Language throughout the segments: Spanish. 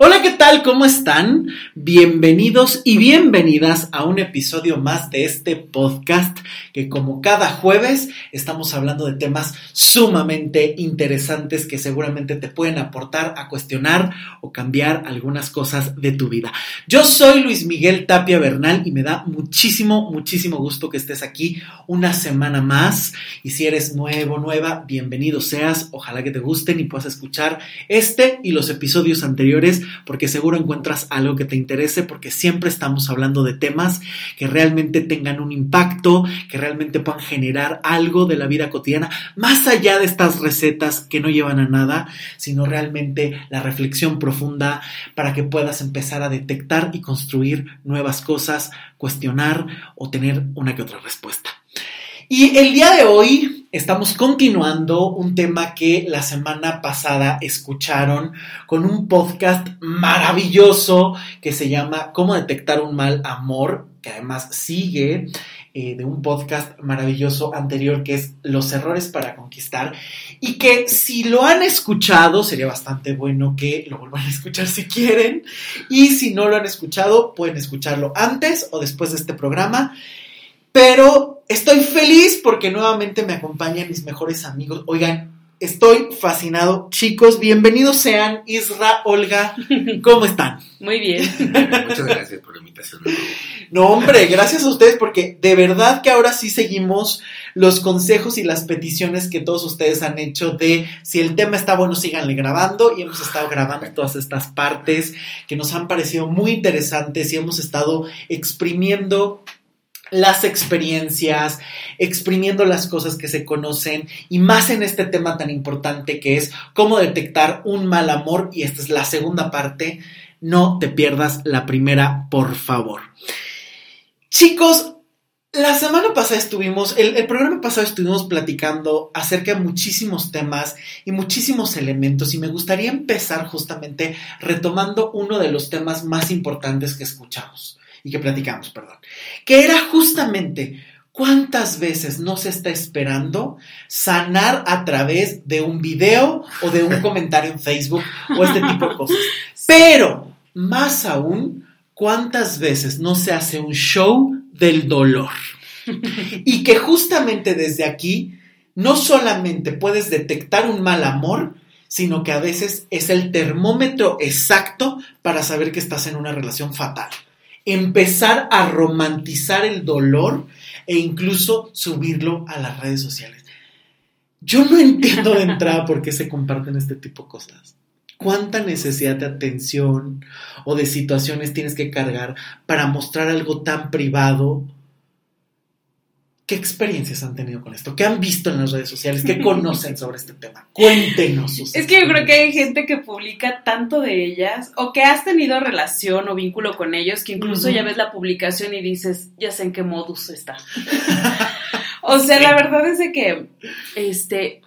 Hola, ¿qué tal? ¿Cómo están? Bienvenidos y bienvenidas a un episodio más de este podcast que como cada jueves estamos hablando de temas sumamente interesantes que seguramente te pueden aportar a cuestionar o cambiar algunas cosas de tu vida. Yo soy Luis Miguel Tapia Bernal y me da muchísimo, muchísimo gusto que estés aquí una semana más y si eres nuevo, nueva, bienvenido seas. Ojalá que te gusten y puedas escuchar este y los episodios anteriores porque seguro encuentras algo que te interese, porque siempre estamos hablando de temas que realmente tengan un impacto, que realmente puedan generar algo de la vida cotidiana, más allá de estas recetas que no llevan a nada, sino realmente la reflexión profunda para que puedas empezar a detectar y construir nuevas cosas, cuestionar o tener una que otra respuesta. Y el día de hoy estamos continuando un tema que la semana pasada escucharon con un podcast maravilloso que se llama Cómo detectar un mal amor, que además sigue eh, de un podcast maravilloso anterior que es Los errores para conquistar y que si lo han escuchado sería bastante bueno que lo vuelvan a escuchar si quieren y si no lo han escuchado pueden escucharlo antes o después de este programa. Pero estoy feliz porque nuevamente me acompañan mis mejores amigos. Oigan, estoy fascinado. Chicos, bienvenidos sean. Isra, Olga, ¿cómo están? Muy bien. Muchas gracias por la invitación. No, hombre, gracias a ustedes porque de verdad que ahora sí seguimos los consejos y las peticiones que todos ustedes han hecho de si el tema está bueno, síganle grabando y hemos estado grabando todas estas partes que nos han parecido muy interesantes y hemos estado exprimiendo las experiencias, exprimiendo las cosas que se conocen y más en este tema tan importante que es cómo detectar un mal amor y esta es la segunda parte. No te pierdas la primera, por favor. Chicos, la semana pasada estuvimos, el, programa pasado estuvimos platicando acerca de muchísimos temas y muchísimos elementos y me gustaría empezar justamente retomando uno de los temas más importantes que escuchamos y que platicamos, perdón, que era justamente cuántas veces no se está esperando sanar a través de un video o de un comentario en Facebook o este tipo de cosas. Pero, más aún, cuántas veces no se hace un show del dolor. Y que justamente desde aquí no solamente puedes detectar un mal amor, sino que a veces es el termómetro exacto para saber que estás en una relación fatal empezar a romantizar el dolor e incluso subirlo a las redes sociales. Yo no entiendo de entrada por qué se comparten este tipo de cosas. ¿Cuánta necesidad de atención o de situaciones tienes que cargar para mostrar algo tan privado ¿Qué experiencias han tenido con esto? ¿Qué han visto en las redes sociales? ¿Qué conocen sobre este tema? Cuéntenos. Sus es que yo creo que hay gente que publica tanto de ellas o que has tenido relación o vínculo con ellos que incluso uh -huh. ya ves la publicación y dices, ya sé en qué modus está. o sea, sí. la verdad es de que este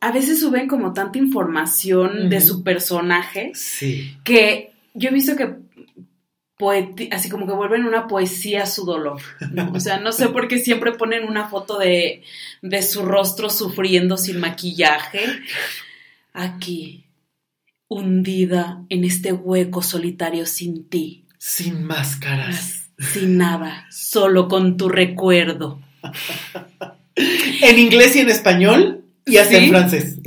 a veces suben como tanta información uh -huh. de su personaje sí. que yo he visto que así como que vuelven una poesía su dolor. ¿no? O sea, no sé por qué siempre ponen una foto de, de su rostro sufriendo sin maquillaje. Aquí, hundida en este hueco solitario sin ti. Sin máscaras. Sin nada, solo con tu recuerdo. en inglés y en español y hasta ¿Sí? en francés.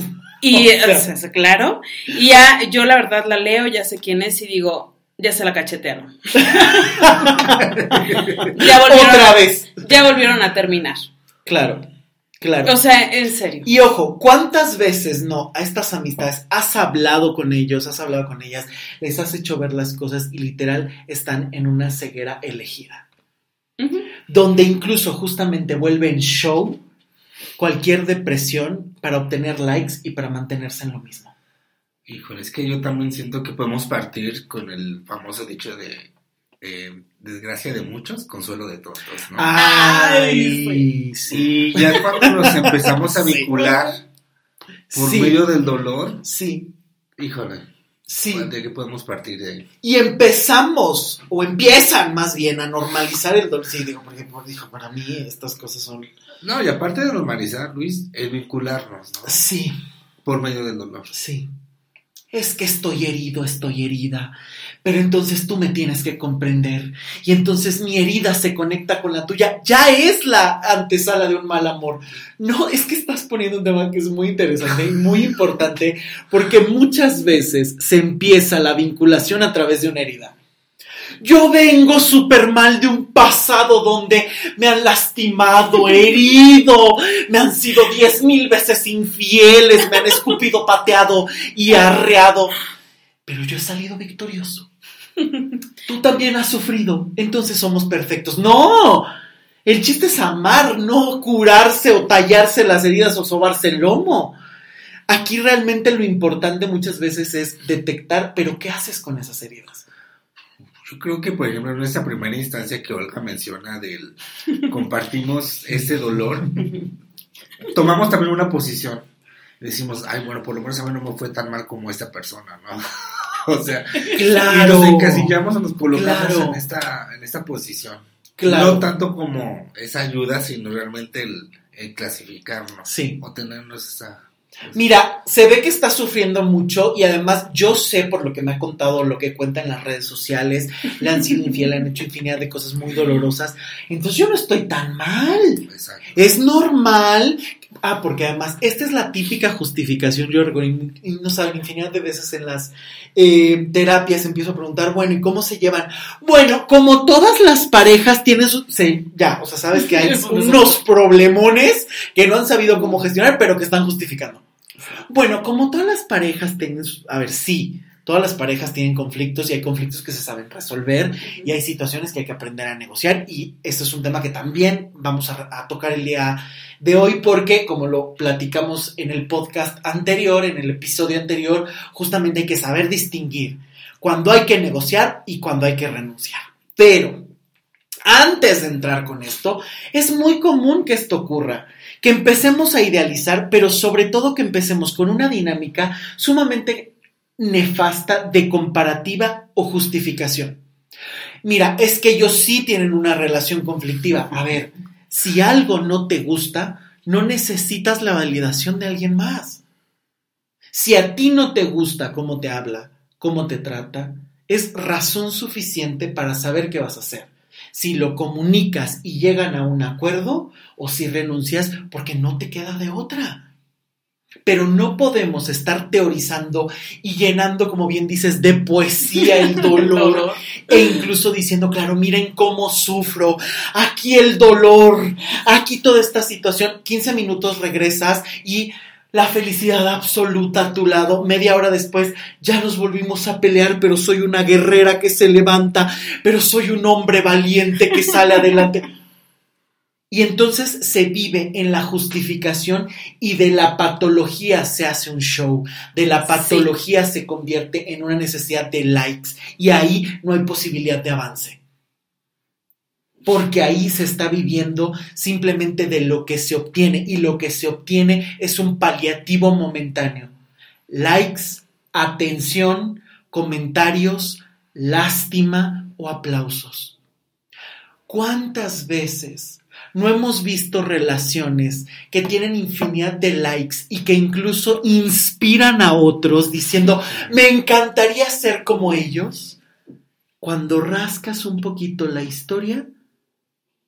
Y, o sea, claro, y ya yo la verdad la leo, ya sé quién es y digo, ya se la cachetearon. ya volvieron, Otra vez. Ya volvieron a terminar. Claro, claro. O sea, en serio. Y ojo, ¿cuántas veces no a estas amistades has hablado con ellos, has hablado con ellas, les has hecho ver las cosas y literal están en una ceguera elegida? Uh -huh. Donde incluso justamente vuelven show cualquier depresión para obtener likes y para mantenerse en lo mismo. Híjole, es que yo también siento que podemos partir con el famoso dicho de eh, desgracia de muchos, consuelo de todos, ¿no? Ay, sí. Ya cuando nos empezamos a vincular sí. por sí. medio del dolor, sí. híjole, sí. ¿de qué podemos partir de ahí? Y empezamos, o empiezan más bien, a normalizar el dolor. Sí, digo, porque dijo, para mí estas cosas son... No, y aparte de normalizar, Luis, es vincularnos, ¿no? Sí. Por medio del dolor. Sí. Es que estoy herido, estoy herida. Pero entonces tú me tienes que comprender. Y entonces mi herida se conecta con la tuya. Ya es la antesala de un mal amor. No, es que estás poniendo un tema que es muy interesante y muy importante porque muchas veces se empieza la vinculación a través de una herida. Yo vengo súper mal de un pasado donde me han lastimado, herido, me han sido diez mil veces infieles, me han escupido, pateado y arreado. Pero yo he salido victorioso. Tú también has sufrido, entonces somos perfectos. No, el chiste es amar, no curarse o tallarse las heridas o sobarse el lomo. Aquí realmente lo importante muchas veces es detectar, pero ¿qué haces con esas heridas? Yo creo que, por ejemplo, en esta primera instancia que Olga menciona del compartimos ese dolor, tomamos también una posición. Decimos, ay, bueno, por lo menos a mí no me fue tan mal como esta persona, ¿no? o sea, Claro. y nos encasillamos o nos colocamos Claro. en, esta, en esta posición. Claro. No tanto como esa ayuda, sino realmente el, el clasificarnos Sí. o tenernos esa... Mira, se ve que está sufriendo mucho y además yo sé por lo que me ha contado, lo que cuenta en las redes sociales, le han sido infiel, le han hecho infinidad de cosas muy dolorosas. Entonces yo no estoy tan mal. Exacto. Es normal. Ah, porque además, esta es la típica justificación. Yo recuerdo, y no saben, infinidad de veces en las eh, terapias empiezo a preguntar, bueno, ¿y cómo se llevan? Bueno, como todas las parejas tienen su. se- ya, o sea, sabes que hay unos problemones que no han sabido cómo gestionar, pero que están justificando. Bueno, como todas las parejas tienen. su- a ver, sí. Todas las parejas tienen conflictos y hay conflictos que se saben resolver y hay situaciones que hay que aprender a negociar y este es un tema que también vamos a, a tocar el día de hoy porque como lo platicamos en el podcast anterior, en el episodio anterior, justamente hay que saber distinguir cuando hay que negociar y cuando hay que renunciar. Pero antes de entrar con esto, es muy común que esto ocurra, que empecemos a idealizar, pero sobre todo que empecemos con una dinámica sumamente nefasta de comparativa o justificación. Mira, es que ellos sí tienen una relación conflictiva. A ver, si algo no te gusta, no necesitas la validación de alguien más. Si a ti no te gusta cómo te habla, cómo te trata, es razón suficiente para saber qué vas a hacer. Si lo comunicas y llegan a un acuerdo o si renuncias porque no te queda de otra. Pero no podemos estar teorizando y llenando, como bien dices, de poesía el dolor. E incluso diciendo, claro, miren cómo sufro, aquí el dolor, aquí toda esta situación, 15 minutos regresas y la felicidad absoluta a tu lado, media hora después ya nos volvimos a pelear, pero soy una guerrera que se levanta, pero soy un hombre valiente que sale adelante. Y entonces se vive en la justificación y de la patología se hace un show, de la patología se convierte en una necesidad de likes y ahí no hay posibilidad de avance. Porque ahí se está viviendo simplemente de lo que se obtiene y lo que se obtiene es un paliativo momentáneo. Likes, atención, comentarios, lástima o aplausos. ¿Cuántas veces no hemos visto relaciones que tienen infinidad de likes y que incluso inspiran a otros diciendo, me encantaría ser como ellos? Cuando rascas un poquito la historia,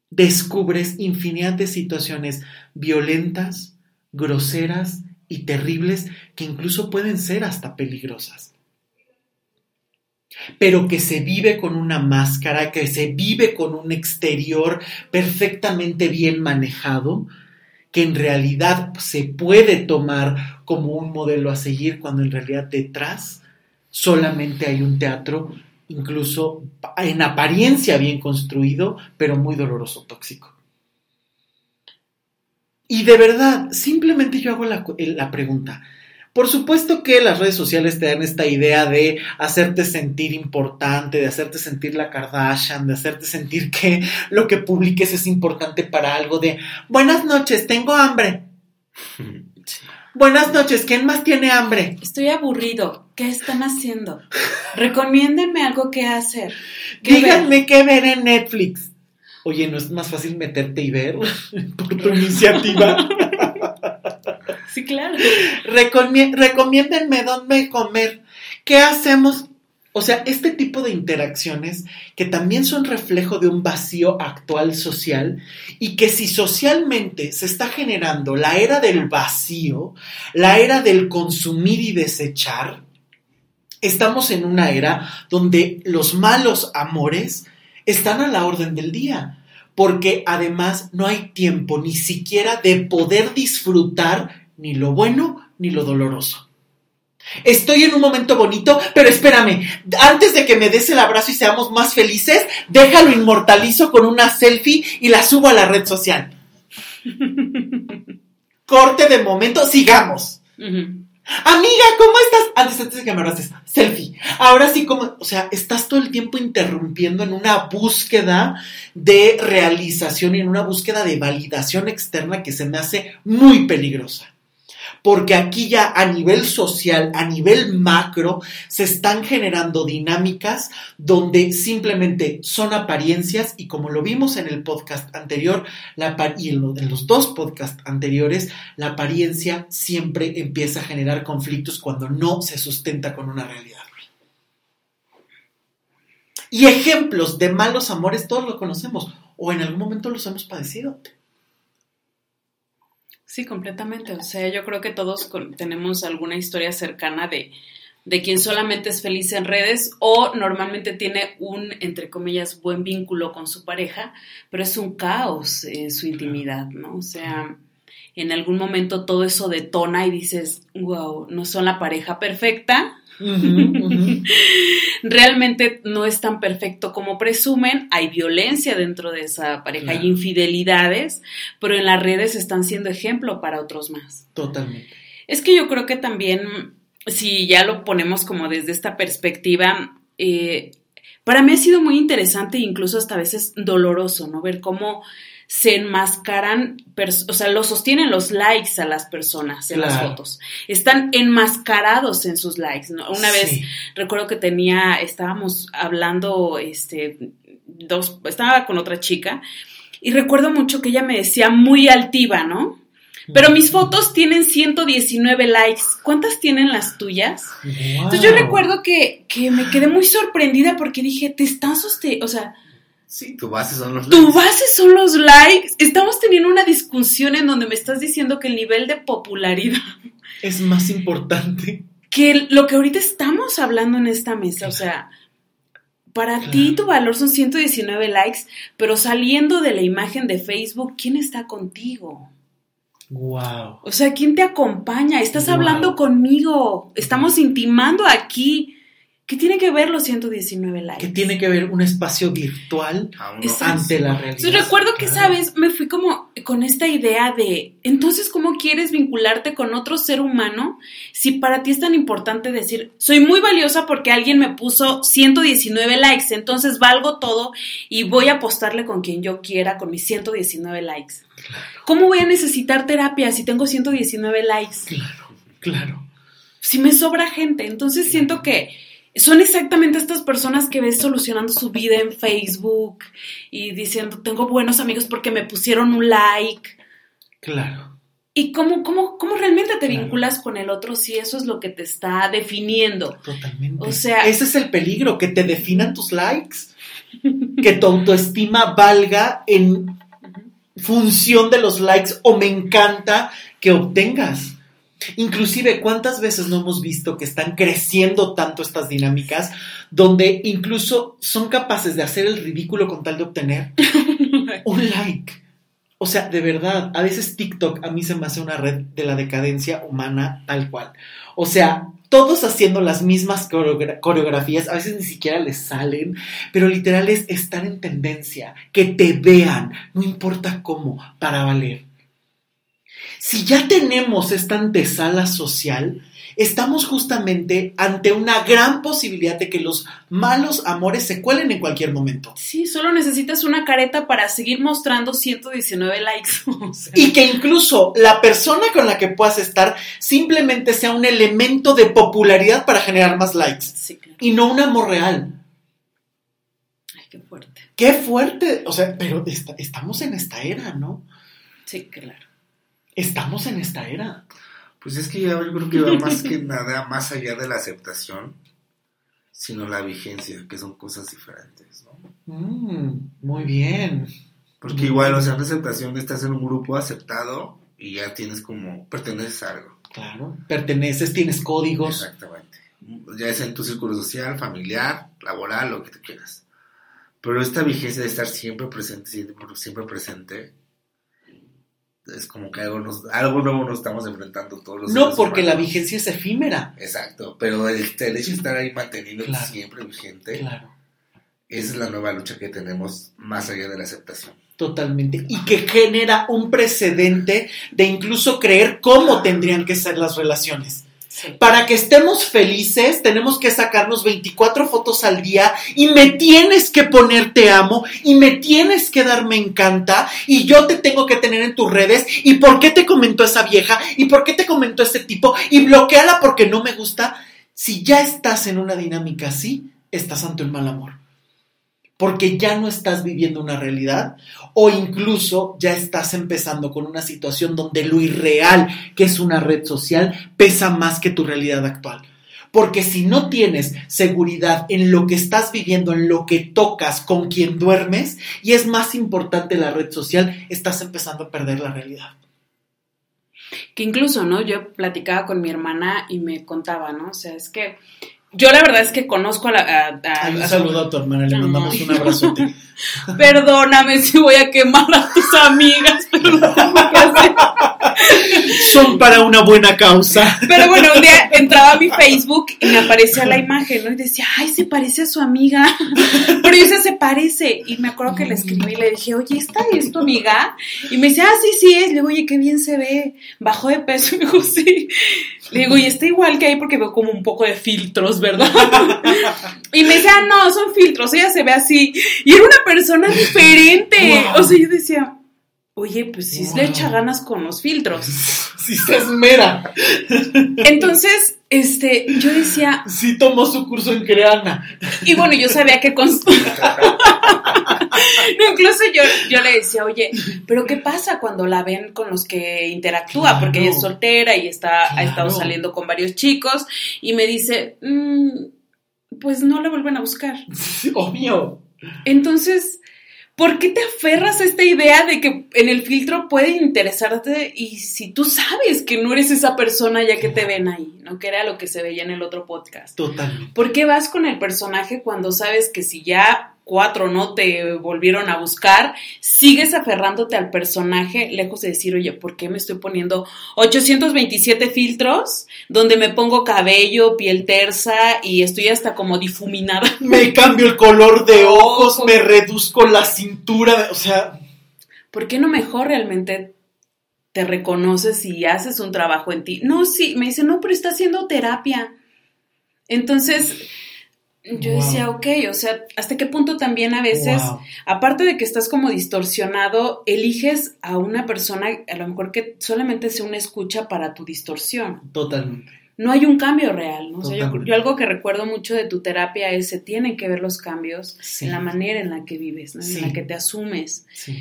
descubres infinidad de situaciones violentas, groseras y terribles que incluso pueden ser hasta peligrosas pero que se vive con una máscara, que se vive con un exterior perfectamente bien manejado, que en realidad se puede tomar como un modelo a seguir cuando en realidad detrás solamente hay un teatro, incluso en apariencia bien construido, pero muy doloroso, tóxico. Y de verdad, simplemente yo hago la, pregunta, por supuesto que las redes sociales te dan esta idea de hacerte sentir importante, de hacerte sentir la Kardashian, de hacerte sentir que lo que publiques es importante para algo de buenas noches, tengo hambre. Buenas noches, ¿quién más tiene hambre? Estoy aburrido. ¿Qué están haciendo? Recomiéndenme algo que hacer. ¿Qué Díganme qué ver en Netflix. Oye, ¿no es más fácil meterte y ver por tu iniciativa? Sí, claro. Recomi- recomiéndenme dónde comer. ¿Qué hacemos? O sea, este tipo de interacciones que también son reflejo de un vacío actual social y que si socialmente se está generando la era del vacío, la era del consumir y desechar, estamos en una era donde los malos amores están a la orden del día, porque además no hay tiempo ni siquiera de poder disfrutar ni lo bueno ni lo doloroso. Estoy en un momento bonito, pero espérame, antes de que me des el abrazo y seamos más felices, déjalo inmortalizo con una selfie y la subo a la red social. Corte de momento, sigamos. Amiga, ¿cómo estás? Antes, antes de que me abraces, selfie. Ahora sí, como, o sea, estás todo el tiempo interrumpiendo en una búsqueda de realización y en una búsqueda de validación externa que se me hace muy peligrosa. Porque aquí ya a nivel social, a nivel macro, se están generando dinámicas donde simplemente son apariencias y como lo vimos en el podcast anterior y en, en los dos podcasts anteriores, la apariencia siempre empieza a generar conflictos cuando no se sustenta con una realidad. Y ejemplos de malos amores todos lo conocemos o en algún momento los hemos padecido. Sí, completamente. O sea, yo creo que todos con- tenemos alguna historia cercana de, de quien solamente es feliz en redes o normalmente tiene un, entre comillas, buen vínculo con su pareja, pero es un caos en su intimidad, ¿no? O sea, en algún momento todo eso detona y dices, wow, no son la pareja perfecta, Realmente no es tan perfecto como presumen, hay violencia dentro de esa pareja, Claro. hay infidelidades, pero en las redes están siendo ejemplo para otros más. Totalmente. Es que yo creo que también, si ya lo ponemos como desde esta perspectiva, eh, para mí ha sido muy interesante e incluso hasta a veces doloroso, ¿no? Ver cómo se enmascaran, o sea, lo sostienen los likes a las personas en las fotos. Están enmascarados en sus likes, ¿no? Una vez recuerdo que tenía, estábamos hablando, este, dos, estaba con otra chica y recuerdo mucho que ella me decía muy altiva, ¿no? Pero mis fotos tienen 119 likes. ¿Cuántas tienen las tuyas? Entonces yo recuerdo que, que me quedé muy sorprendida porque dije, te están sosteniendo, o sea, Sí, tu base son los tu likes. base son los likes. Estamos teniendo una discusión en donde me estás diciendo que el nivel de popularidad, Es más importante. que lo que ahorita estamos hablando en esta mesa, o sea, para Claro. ti tu valor son 119 likes, pero saliendo de la imagen de Facebook, ¿quién está contigo? Wow. O sea, ¿quién te acompaña? Estás Wow. hablando conmigo. Estamos intimando aquí. ¿Qué tiene que ver los 119 likes? Que tiene que ver un espacio virtual. Exacto. ante la realidad. Entonces recuerdo que, Claro. ¿sabes? Me fui como con esta idea de, entonces, ¿cómo quieres vincularte con otro ser humano si para ti es tan importante decir, soy muy valiosa porque alguien me puso 119 likes, entonces valgo todo y voy a apostarle con quien yo quiera con mis 119 likes? ¿Cómo voy a necesitar terapia si tengo 119 likes? Claro, claro. si me sobra gente. Entonces siento que son exactamente estas personas que ves solucionando su vida en Facebook y diciendo, tengo buenos amigos porque me pusieron un like. Claro. ¿Y cómo, cómo, cómo realmente te Claro. vinculas con el otro si eso es lo que te está definiendo? Totalmente. O sea- ese es el peligro, que te definan tus likes. Que tu autoestima valga en función de los likes o me encanta que obtengas. Inclusive, ¿cuántas veces no hemos visto que están creciendo tanto estas dinámicas donde incluso son capaces de hacer el ridículo con tal de obtener un like? O sea, de verdad, a veces TikTok a mí se me hace una red de la decadencia humana tal cual. O sea, todos haciendo las mismas coreogra- coreografías, a veces ni siquiera les salen, pero literal es estar en tendencia, que te vean, no importa cómo, para valer. Si ya tenemos esta antesala social, estamos justamente ante una gran posibilidad de que los malos amores se cuelen en cualquier momento. Sí, solo necesitas una careta para seguir mostrando 119 likes. O sea, Y que incluso la persona con la que puedas estar simplemente sea un elemento de popularidad para generar más likes sí, claro. y no un amor real. Ay, qué fuerte. Qué fuerte, o sea, pero esta- estamos en esta era, ¿no? Sí, claro. Estamos en esta era. Pues es que yo creo que va más que nada más allá de la aceptación, sino la vigencia, que son cosas diferentes, ¿no? Mm, muy bien. Porque igual, o sea, una aceptación estás en un grupo aceptado y ya tienes como, perteneces a algo. Claro. Perteneces, tienes códigos. Exactamente. Ya sea en tu círculo social, familiar, laboral, lo que tú quieras. Pero esta vigencia de estar siempre presente, siempre presente, es como que algo, nos, algo nuevo nos estamos enfrentando todos los No, porque la vigencia es efímera. Exacto, pero el, el hecho de estar ahí manteniendo Claro. siempre vigente, Claro. esa es la nueva lucha que tenemos más allá de la aceptación. Totalmente. Y que genera un precedente de incluso creer cómo tendrían que ser las relaciones. Para que estemos felices, tenemos que sacarnos 24 fotos al día y me tienes que poner te amo y me tienes que dar me encanta y yo te tengo que tener en tus redes y por qué te comentó esa vieja y por qué te comentó ese tipo y bloqueala porque no me gusta. Si ya estás en una dinámica así, estás ante un mal amor. Porque ya no estás viviendo una realidad o incluso ya estás empezando con una situación donde lo irreal, que es una red social, pesa más que tu realidad actual. Porque si no tienes seguridad en lo que estás viviendo, en lo que tocas, con quien duermes, y es más importante la red social, estás empezando a perder la realidad. Que incluso, ¿no? Yo platicaba con mi hermana y me contaba, ¿no? O sea, es que yo la verdad es que conozco a la... a- a- Ay, un a- saludo a tu hermana, le mandamos Ay. un abrazote. Perdóname si voy a quemar a tus amigas, pero no tengo que hacer. Son para una buena causa. Pero bueno, un día entraba a mi Facebook y me aparecía la imagen, ¿no? Y decía, ay, se parece a su amiga. Pero yo decía, se parece. Y me acuerdo que le escribí y le dije, oye, ¿esta es tu amiga? Y me decía, ah, sí, sí es. Le digo, oye, qué bien se ve. Bajó de peso. Y me dijo, sí. Le digo, y está igual que ahí porque veo como un poco de filtros, ¿verdad? Y me decía, ah, no, son filtros. Ella se ve así. Y era una persona diferente. Wow. O sea, yo decía, oye, pues sí le Wow. echa ganas con los filtros. Si se esmera. Entonces, este, yo decía, Sí tomó su curso en Creana. y bueno, yo sabía que con... No, incluso yo, yo le decía, oye, pero ¿qué pasa cuando la ven con los que interactúa? Claro. Porque ella es soltera y está, ha estado saliendo con varios chicos y me dice, "Mm, pues no la vuelven a buscar. Obvio. Entonces, ¿por qué te aferras a esta idea de que en el filtro puede interesarte y si tú sabes que no eres esa persona ya que te ven ahí, ¿no? Que era lo que se veía en el otro podcast. Totalmente. ¿Por qué vas con el personaje cuando sabes que si ya cuatro no te volvieron a buscar, sigues aferrándote al personaje lejos de decir, oye, ¿por qué me estoy poniendo 827 filtros donde me pongo cabello, piel tersa y estoy hasta como difuminada? Me cambio el color de ojos, me reduzco la cintura, o sea, ¿Por qué no mejor realmente te reconoces y haces un trabajo en ti? No, sí, me dice, no, pero está haciendo terapia. Entonces, yo Wow. decía, ok, o sea, ¿hasta qué punto también a veces, wow. aparte de que estás como distorsionado, eliges a una persona, a lo mejor que solamente sea una escucha para tu distorsión? Totalmente. No hay un cambio real, ¿no? O sea, yo, algo que recuerdo mucho de tu terapia es, se tienen que ver los cambios Sí. en la manera en la que vives, ¿no? Sí. en la que te asumes. Sí.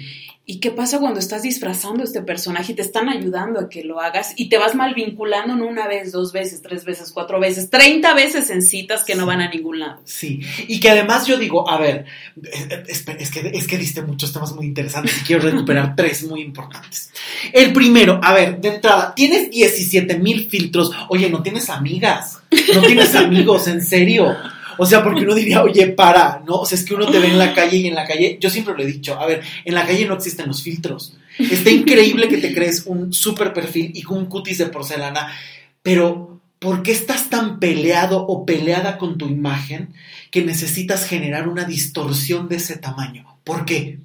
¿Y qué pasa cuando estás disfrazando a este personaje y te están ayudando a que lo hagas y te vas mal vinculando no una vez, dos veces, tres veces, cuatro veces, treinta veces en citas que no van a ningún lado? Sí, y que además yo digo, a ver, espera, es que, es que diste muchos temas muy interesantes y quiero recuperar tres muy importantes. El primero, a ver, de entrada, tienes 17 mil filtros, oye, no tienes amigas, no tienes amigos, en serio. O sea, porque uno diría, oye, para, ¿no? O sea, es que uno te ve en la calle y en la calle, yo siempre lo he dicho, a ver, en la calle no existen los filtros. Está increíble que te crees un super perfil y un cutis de porcelana, pero ¿por qué estás tan peleado o peleada con tu imagen que necesitas generar una distorsión de ese tamaño? ¿Por qué?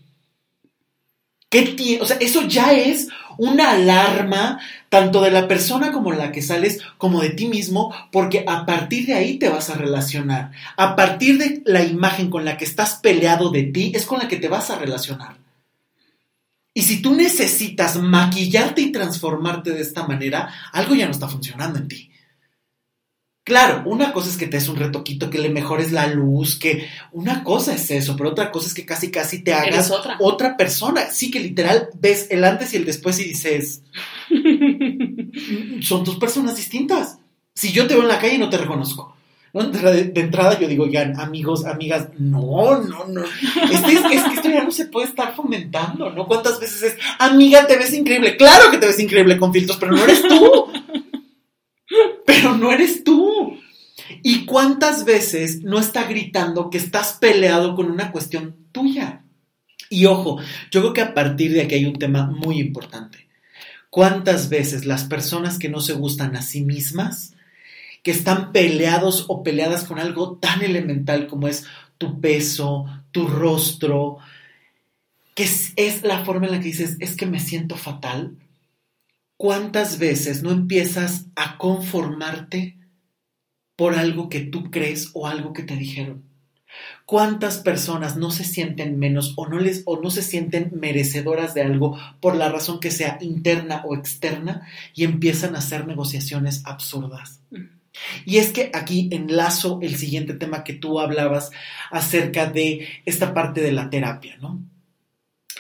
¿Qué tiene? O sea, eso ya es una alarma tanto de la persona como la que sales, como de ti mismo, porque a partir de ahí te vas a relacionar. A partir de la imagen con la que estás peleado de ti, es con la que te vas a relacionar. Y si tú necesitas maquillarte y transformarte de esta manera, algo ya no está funcionando en ti. Claro, una cosa es que te des un retoquito, que le mejores la luz, que una cosa es eso, pero otra cosa es que casi casi te hagas otra. otra persona. Sí, que literal ves el antes y el después y dices, Son dos personas distintas. Si yo te veo en la calle no te reconozco. ¿no? De, de entrada yo digo, ya, amigos, amigas, no, no, no. Es que, es, es que esto ya no se puede estar fomentando, ¿no? ¿Cuántas veces es, amiga, te ves increíble? Claro que te ves increíble con filtros, pero no eres tú. Pero no eres tú. ¿Y cuántas veces no está gritando que estás peleado con una cuestión tuya? Y ojo, yo creo que a partir de aquí hay un tema muy importante. ¿Cuántas veces las personas que no se gustan a sí mismas, que están peleados o peleadas con algo tan elemental como es tu peso, tu rostro, que es, es la forma en la que dices, es que me siento fatal? ¿Cuántas veces no empiezas a conformarte por algo que tú crees o algo que te dijeron? ¿Cuántas personas no se sienten menos o no les o no se sienten merecedoras de algo por la razón que sea interna o externa y empiezan a hacer negociaciones absurdas? Y es que aquí enlazo el siguiente tema que tú hablabas acerca de esta parte de la terapia, ¿no?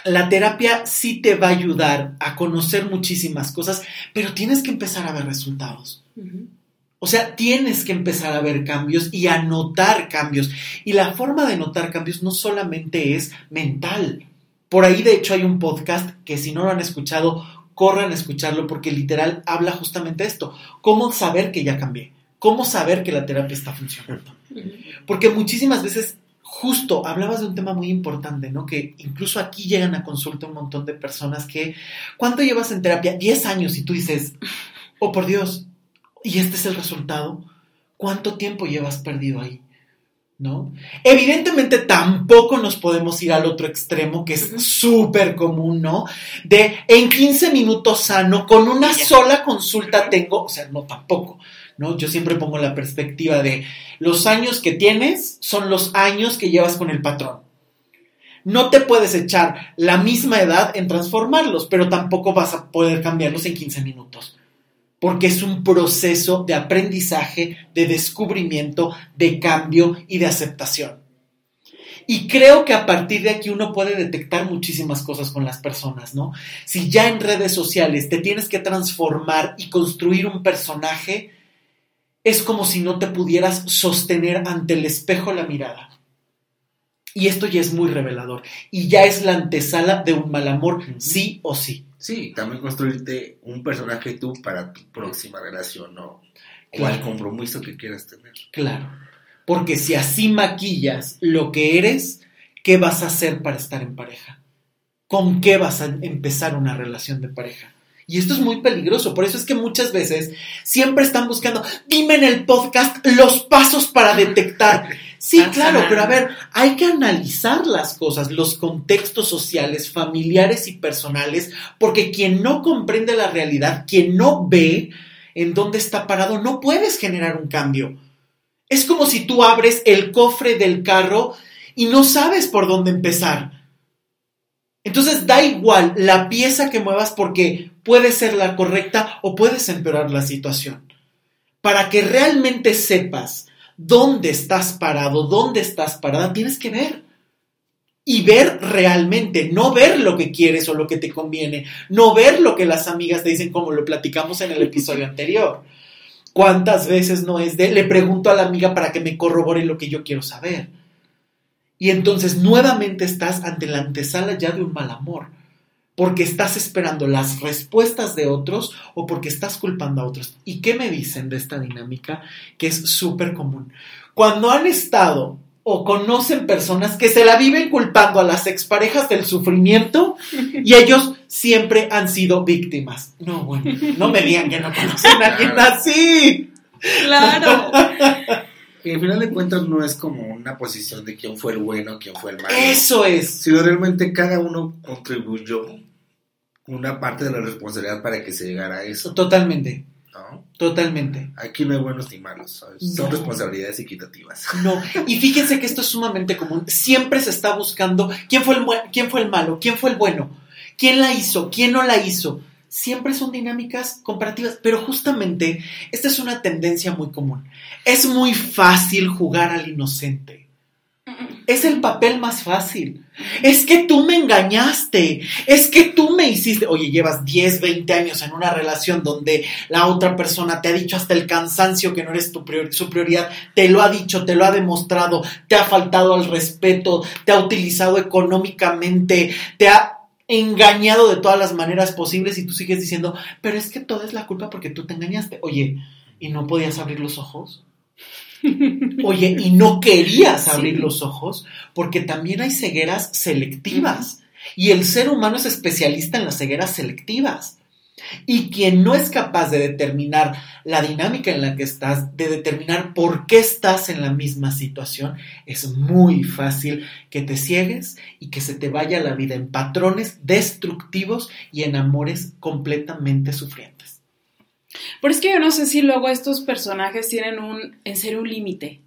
La terapia sí te va a ayudar a conocer muchísimas cosas, pero tienes que empezar a ver resultados. Uh -huh. O sea, tienes que empezar a ver cambios y a notar cambios. Y la forma de notar cambios no solamente es mental. Por ahí, de hecho, hay un podcast que si no lo han escuchado, corran a escucharlo porque literal habla justamente esto. ¿Cómo saber que ya cambié? ¿Cómo saber que la terapia está funcionando? Porque muchísimas veces, justo, hablabas de un tema muy importante, ¿no? Que incluso aquí llegan a consulta un montón de personas que, ¿cuánto llevas en terapia? 10 años y tú dices, oh por Dios, y este es el resultado, ¿cuánto tiempo llevas perdido ahí? ¿No? Evidentemente tampoco nos podemos ir al otro extremo, que es súper común, ¿no? De en 15 minutos sano, con una sola consulta tengo, o sea, no tampoco, ¿no? Yo siempre pongo la perspectiva de los años que tienes son los años que llevas con el patrón. No te puedes echar la misma edad en transformarlos, pero tampoco vas a poder cambiarlos en 15 minutos porque es un proceso de aprendizaje, de descubrimiento, de cambio y de aceptación. Y creo que a partir de aquí uno puede detectar muchísimas cosas con las personas, ¿no? Si ya en redes sociales te tienes que transformar y construir un personaje, es como si no te pudieras sostener ante el espejo la mirada. Y esto ya es muy revelador. Y ya es la antesala de un mal amor, sí o sí. Sí, también construirte un personaje tú para tu próxima relación. Claro. o al compromiso que quieras tener. Claro. Porque si así maquillas lo que eres, ¿qué vas a hacer para estar en pareja? ¿Con qué vas a empezar una relación de pareja? Y esto es muy peligroso, por eso es que muchas veces siempre están buscando, dime en el podcast los pasos para detectar. Sí, claro, pero a ver, hay que analizar las cosas, los contextos sociales, familiares y personales, porque quien no comprende la realidad, quien no ve en dónde está parado, no puedes generar un cambio. Es como si tú abres el cofre del carro y no sabes por dónde empezar. Entonces da igual la pieza que muevas porque puede ser la correcta o puedes empeorar la situación. Para que realmente sepas dónde estás parado, dónde estás parada, tienes que ver. Y ver realmente, no ver lo que quieres o lo que te conviene, no ver lo que las amigas te dicen como lo platicamos en el episodio anterior. ¿Cuántas veces no es de, le pregunto a la amiga para que me corrobore lo que yo quiero saber? Y entonces nuevamente estás ante la antesala ya de un mal amor, porque estás esperando las respuestas de otros o porque estás culpando a otros. ¿Y qué me dicen de esta dinámica que es súper común? Cuando han estado o conocen personas que se la viven culpando a las exparejas del sufrimiento y ellos siempre han sido víctimas. No, bueno, no me digan que no conocen a alguien así. Claro. Y al final de cuentas no es como una posición de quién fue el bueno, quién fue el malo. Eso es. Sino realmente cada uno contribuyó una parte de la responsabilidad para que se llegara a eso. Totalmente. ¿no? Totalmente. Aquí no hay buenos ni malos, ¿sabes? No. Son responsabilidades equitativas. No, y fíjense que esto es sumamente común. Siempre se está buscando quién fue el, quién fue el malo, quién fue el bueno, quién la hizo, quién no la hizo. Siempre son dinámicas comparativas, pero justamente esta es una tendencia muy común. Es muy fácil jugar al inocente. es el papel más fácil. Es que tú me engañaste, es que tú me hiciste, oye, llevas 10, 20 años en una relación donde la otra persona te ha dicho hasta el cansancio que no eres tu su prioridad, te lo ha dicho, te lo ha demostrado, te ha faltado al respeto, te ha utilizado económicamente, te ha engañado de todas las maneras posibles y tú sigues diciendo, pero es que toda es la culpa porque tú te engañaste. Oye, ¿y no podías abrir los ojos? Oye, y no querías abrir los ojos porque también hay cegueras selectivas. Y el ser humano es especialista en las cegueras selectivas. Y quien no es capaz de determinar la dinámica en la que estás, de determinar por qué estás en la misma situación, es muy fácil que te ciegues y que se te vaya la vida en patrones destructivos y en amores completamente sufrientes. Pero es que yo no sé si luego estos personajes tienen un, en serio, un límite.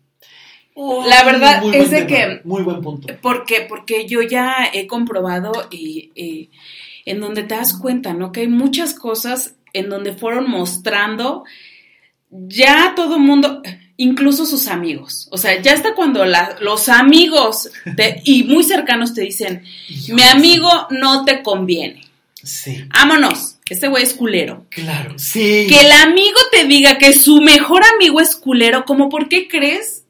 la verdad es de que... Muy buen punto. ¿Por qué? Porque yo ya he comprobado y, en donde te das cuenta, ¿no? Que hay muchas cosas en donde fueron mostrando ya todo el mundo, incluso sus amigos. O sea, ya está cuando los amigos y muy cercanos te dicen, mi amigo no te conviene. Sí. Vámonos este güey es culero. Claro, sí. Que el amigo te diga que su mejor amigo es culero, ¿cómo por qué crees?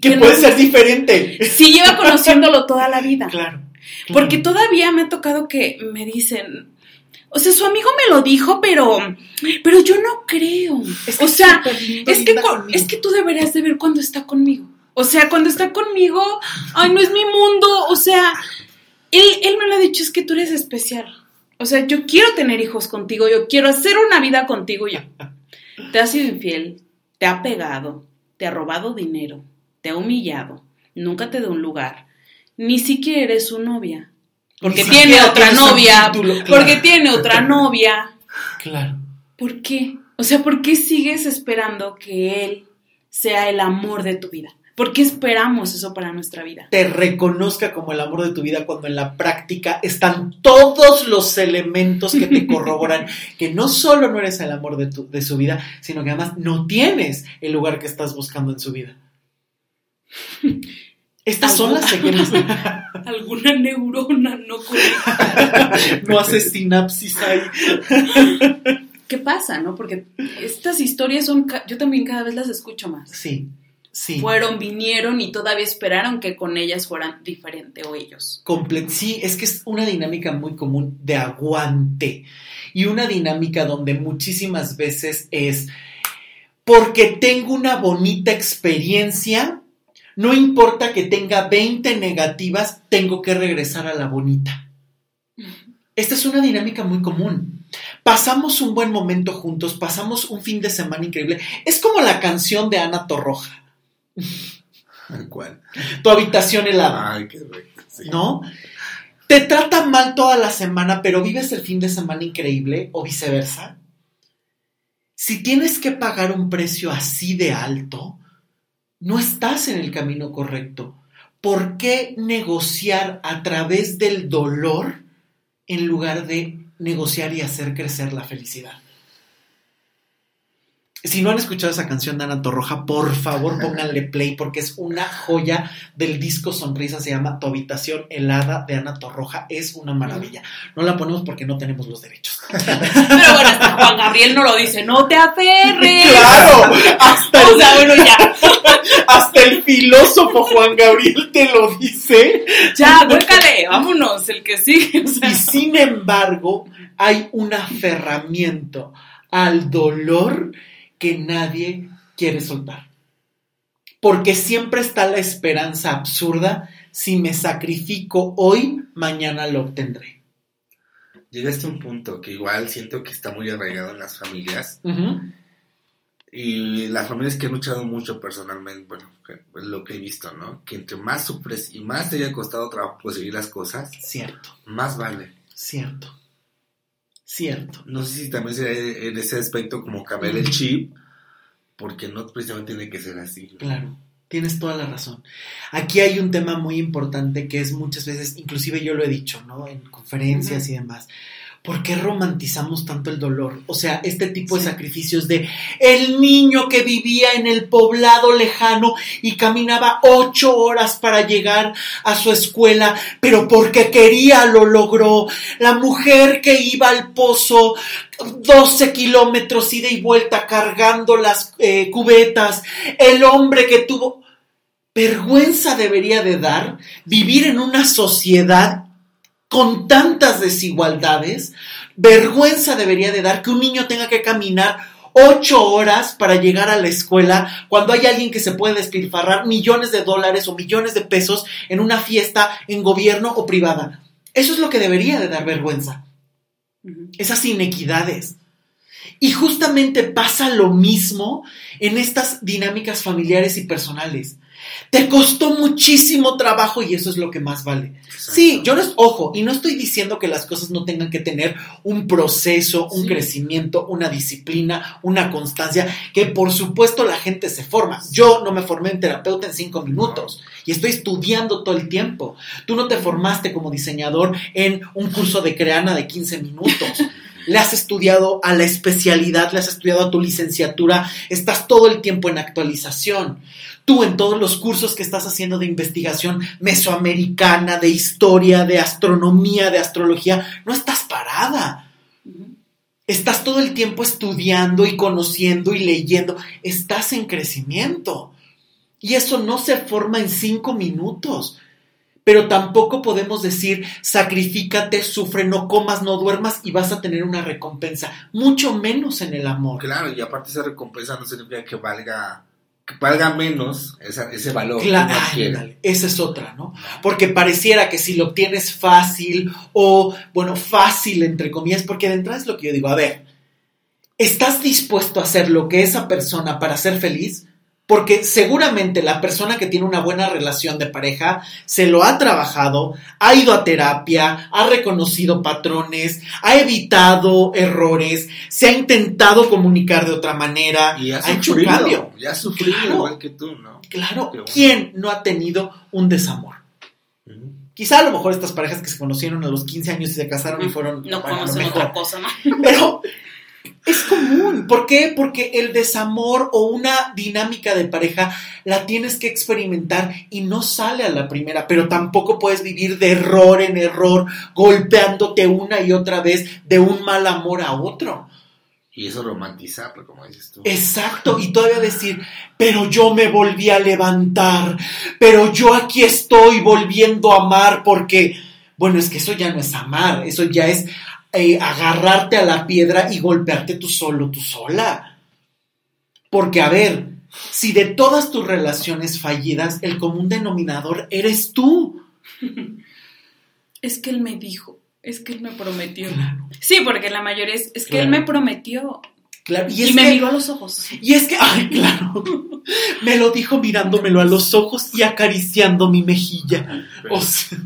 Que, puede ser diferente. Si lleva conociéndolo toda la vida. Claro, Porque todavía me ha tocado que me dicen, o sea, su amigo me lo dijo, pero, pero yo no creo. o sea, es que, es que tú deberías de ver cuando está conmigo. O sea, cuando está conmigo, ay, no es mi mundo. O sea, él, él me lo ha dicho, es que tú eres especial. O sea, yo quiero tener hijos contigo, yo quiero hacer una vida contigo. Yo. Te ha sido infiel, te ha pegado, te ha robado dinero, te ha humillado, nunca te da un lugar, ni siquiera eres su novia. Porque tiene otra novia, porque tiene otra novia. Claro. ¿Por qué? O sea, ¿por qué sigues esperando que él sea el amor de tu vida? ¿Por qué esperamos eso para nuestra vida? Te reconozca como el amor de tu vida cuando en la práctica están todos los elementos que te corroboran que no solo no eres el amor de, de su vida, sino que además no tienes el lugar que estás buscando en su vida. Estas son las cegueras. Alguna neurona no no hace sinapsis ahí. ¿Qué pasa, no? Porque estas historias son, yo también cada vez las escucho más. Sí. Fueron, vinieron y todavía esperaron que con ellas fueran diferente o ellos. sí, es que es una dinámica muy común de aguante y una dinámica donde muchísimas veces es porque tengo una bonita experiencia, no importa que tenga 20 negativas, tengo que regresar a la bonita. Esta es una dinámica muy común. Pasamos un buen momento juntos, pasamos un fin de semana increíble. Es como la canción de Ana Torroja. ¿Cuál? Tu habitación helada. Ay, qué ¿No? Te trata mal toda la semana, pero vives el fin de semana increíble o viceversa. Si tienes que pagar un precio así de alto, no estás en el camino correcto. ¿Por qué negociar a través del dolor en lugar de negociar y hacer crecer la felicidad? Si no han escuchado esa canción de Ana Torroja, por favor pónganle play porque es una joya del disco Sonrisa, se llama Tu habitación helada de Ana Torroja, es una maravilla. No la ponemos porque no tenemos los derechos. Pero bueno, hasta Juan Gabriel no lo dice, no te aferres. Claro, hasta, hasta el filósofo Juan Gabriel te lo dice. Ya, vuélcale, vámonos, el que sigue. Y sin embargo, hay un aferramiento al dolor que nadie quiere soltar. Porque siempre está la esperanza absurda, si me sacrifico hoy, mañana lo obtendré. Llegaste a un punto que igual siento que está muy arraigado en las familias. Y las familias que he luchado mucho personalmente, bueno, lo que he visto, ¿no? Que entre más sufres y más te haya costado trabajo conseguir las cosas, cierto. Más vale. Cierto. Cierto. No sé si también será en ese aspecto como cambiar el chip, porque no precisamente tiene que ser así. Claro, tienes toda la razón. Aquí hay un tema muy importante que es muchas veces, inclusive yo lo he dicho, ¿no? En conferencias y demás. ¿Por qué romantizamos tanto el dolor? O sea, este tipo de sacrificios de el niño que vivía en el poblado lejano y caminaba ocho horas para llegar a su escuela, pero porque quería lo logró. La mujer que iba al pozo 12 kilómetros ida y vuelta cargando las eh, cubetas. El hombre que tuvo... Vergüenza debería de dar vivir en una sociedad con tantas desigualdades, vergüenza debería de dar que un niño tenga que caminar ocho horas para llegar a la escuela cuando hay alguien que se puede despilfarrar millones de dólares o millones de pesos en una fiesta en gobierno o privada. Eso es lo que debería de dar vergüenza. Esas inequidades. Y justamente pasa lo mismo en estas dinámicas familiares y personales. Te costó muchísimo trabajo y eso es lo que más vale. Sí, yo les, ojo, y no estoy diciendo que las cosas no tengan que tener un proceso, un crecimiento, una disciplina, una constancia, que por supuesto la gente se forma. Yo no me formé en terapeuta en cinco minutos y estoy estudiando todo el tiempo. Tú no te formaste como diseñador en un curso de creana de 15 minutos. le has estudiado a la especialidad, le has estudiado a tu licenciatura, estás todo el tiempo en actualización tú en todos los cursos que estás haciendo de investigación mesoamericana, de historia, de astronomía, de astrología, no estás parada. Estás todo el tiempo estudiando y conociendo y leyendo. Estás en crecimiento. Y eso no se forma en cinco minutos. Pero tampoco podemos decir, sacrifícate, sufre, no comas, no duermas y vas a tener una recompensa. Mucho menos en el amor. Claro, y aparte esa recompensa no significa que valga valga menos ese valor. Claro, esa es otra, ¿no? Porque pareciera que si lo obtienes fácil o, bueno, fácil entre comillas, porque de entrada es lo que yo digo, a ver, ¿estás dispuesto a hacer lo que esa persona para ser feliz? Porque seguramente la persona que tiene una buena relación de pareja se lo ha trabajado, ha ido a terapia, ha reconocido patrones, ha evitado errores, se ha intentado comunicar de otra manera, y ha, hecho un cambio. Y ha sufrido igual que tú, ¿no? Claro, ¿quién no ha tenido un desamor? Quizá a lo mejor estas parejas que se conocieron a los 15 años y se casaron y fueron... No conocen otra cosa, ¿no? Pero es común. ¿Por qué? Porque el desamor o una dinámica de pareja la tienes que experimentar y no sale a la primera, pero tampoco puedes vivir de error en error, golpeándote una y otra vez de un mal amor a otro. Y eso romantizarlo, como dices tú. Exacto, y todavía decir, pero yo me volví a levantar, pero yo aquí estoy volviendo a amar porque, bueno, es que eso ya no es amar, eso ya es eh, agarrarte a la piedra y golpearte tú solo, tú sola. Porque, a ver, si de todas tus relaciones fallidas, el común denominador eres tú. Es que él me dijo, es que él me prometió. Sí, porque la mayoría es, es que él me prometió. Y, me miró a los ojos. Y es que, ay, claro, me lo dijo mirándomelo a los ojos y acariciando mi mejilla. O sea,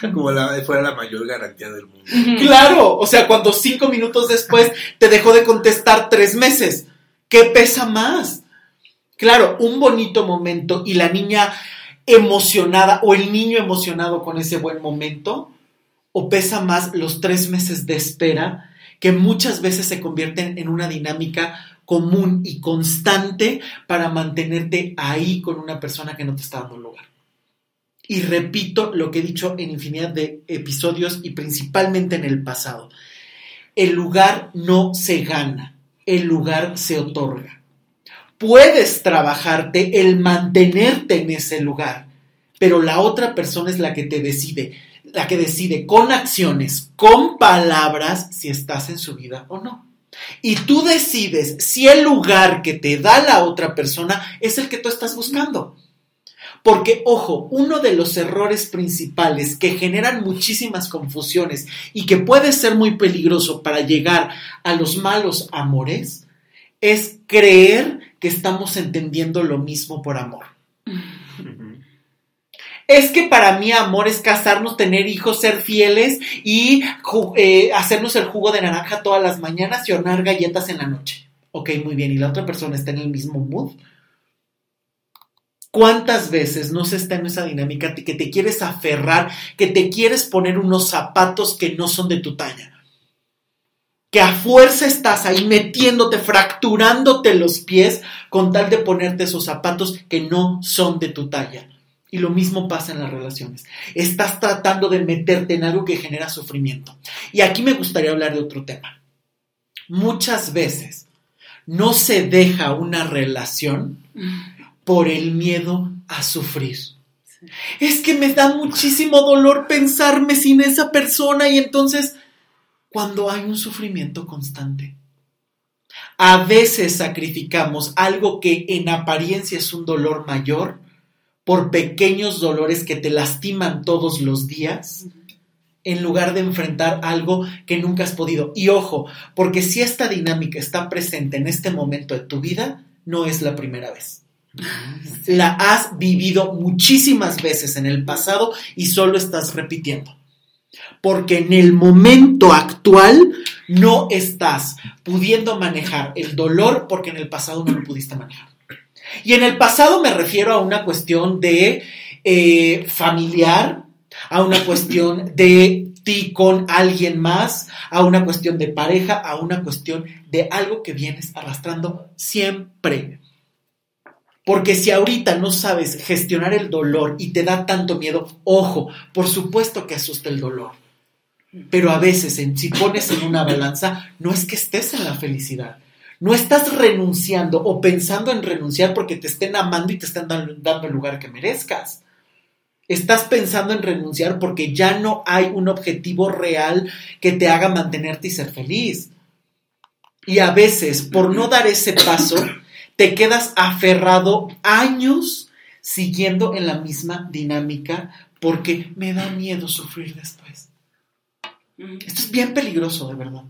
Como la, fuera la mayor garantía del mundo. Claro, o sea, cuando cinco minutos después te dejó de contestar tres meses, ¿qué pesa más? Claro, un bonito momento y la niña emocionada o el niño emocionado con ese buen momento, o pesa más los tres meses de espera que muchas veces se convierten en una dinámica común y constante para mantenerte ahí con una persona que no te está dando lugar. Y repito lo que he dicho en infinidad de episodios y principalmente en el pasado. El lugar no se gana, el lugar se otorga. Puedes trabajarte el mantenerte en ese lugar, pero la otra persona es la que te decide la que decide con acciones, con palabras, si estás en su vida o no. Y tú decides si el lugar que te da la otra persona es el que tú estás buscando. Porque, ojo, uno de los errores principales que generan muchísimas confusiones y que puede ser muy peligroso para llegar a los malos amores es creer que estamos entendiendo lo mismo por amor. Es que para mí amor es casarnos, tener hijos, ser fieles y eh, hacernos el jugo de naranja todas las mañanas y hornar galletas en la noche. Ok, muy bien. ¿Y la otra persona está en el mismo mood? ¿Cuántas veces no se está en esa dinámica que te quieres aferrar, que te quieres poner unos zapatos que no son de tu talla? que a fuerza estás ahí metiéndote, fracturándote los pies con tal de ponerte esos zapatos que no son de tu talla. Y lo mismo pasa en las relaciones. Estás tratando de meterte en algo que genera sufrimiento. Y aquí me gustaría hablar de otro tema. Muchas veces no se deja una relación por el miedo a sufrir. Es que me da muchísimo dolor pensarme sin esa persona y entonces cuando hay un sufrimiento constante. A veces sacrificamos algo que en apariencia es un dolor mayor por pequeños dolores que te lastiman todos los días en lugar de enfrentar algo que nunca has podido. Y ojo, porque si esta dinámica está presente en este momento de tu vida, no es la primera vez. La has vivido muchísimas veces en el pasado y solo estás repitiendo. Porque en el momento actual no estás pudiendo manejar el dolor porque en el pasado no lo pudiste manejar. Y en el pasado me refiero a una cuestión de eh, familiar, a una cuestión de ti con alguien más, a una cuestión de pareja, a una cuestión de algo que vienes arrastrando siempre. Porque si ahorita no sabes gestionar el dolor y te da tanto miedo, ojo, por supuesto que asusta el dolor. Pero a veces, si pones en una balanza, no es que estés en la felicidad. No estás renunciando o pensando en renunciar porque te estén amando y te estén dando el lugar que merezcas. Estás pensando en renunciar porque ya no hay un objetivo real que te haga mantenerte y ser feliz. Y a veces, por no dar ese paso, te quedas aferrado años siguiendo en la misma dinámica porque me da miedo sufrir después. Esto es bien peligroso, de verdad.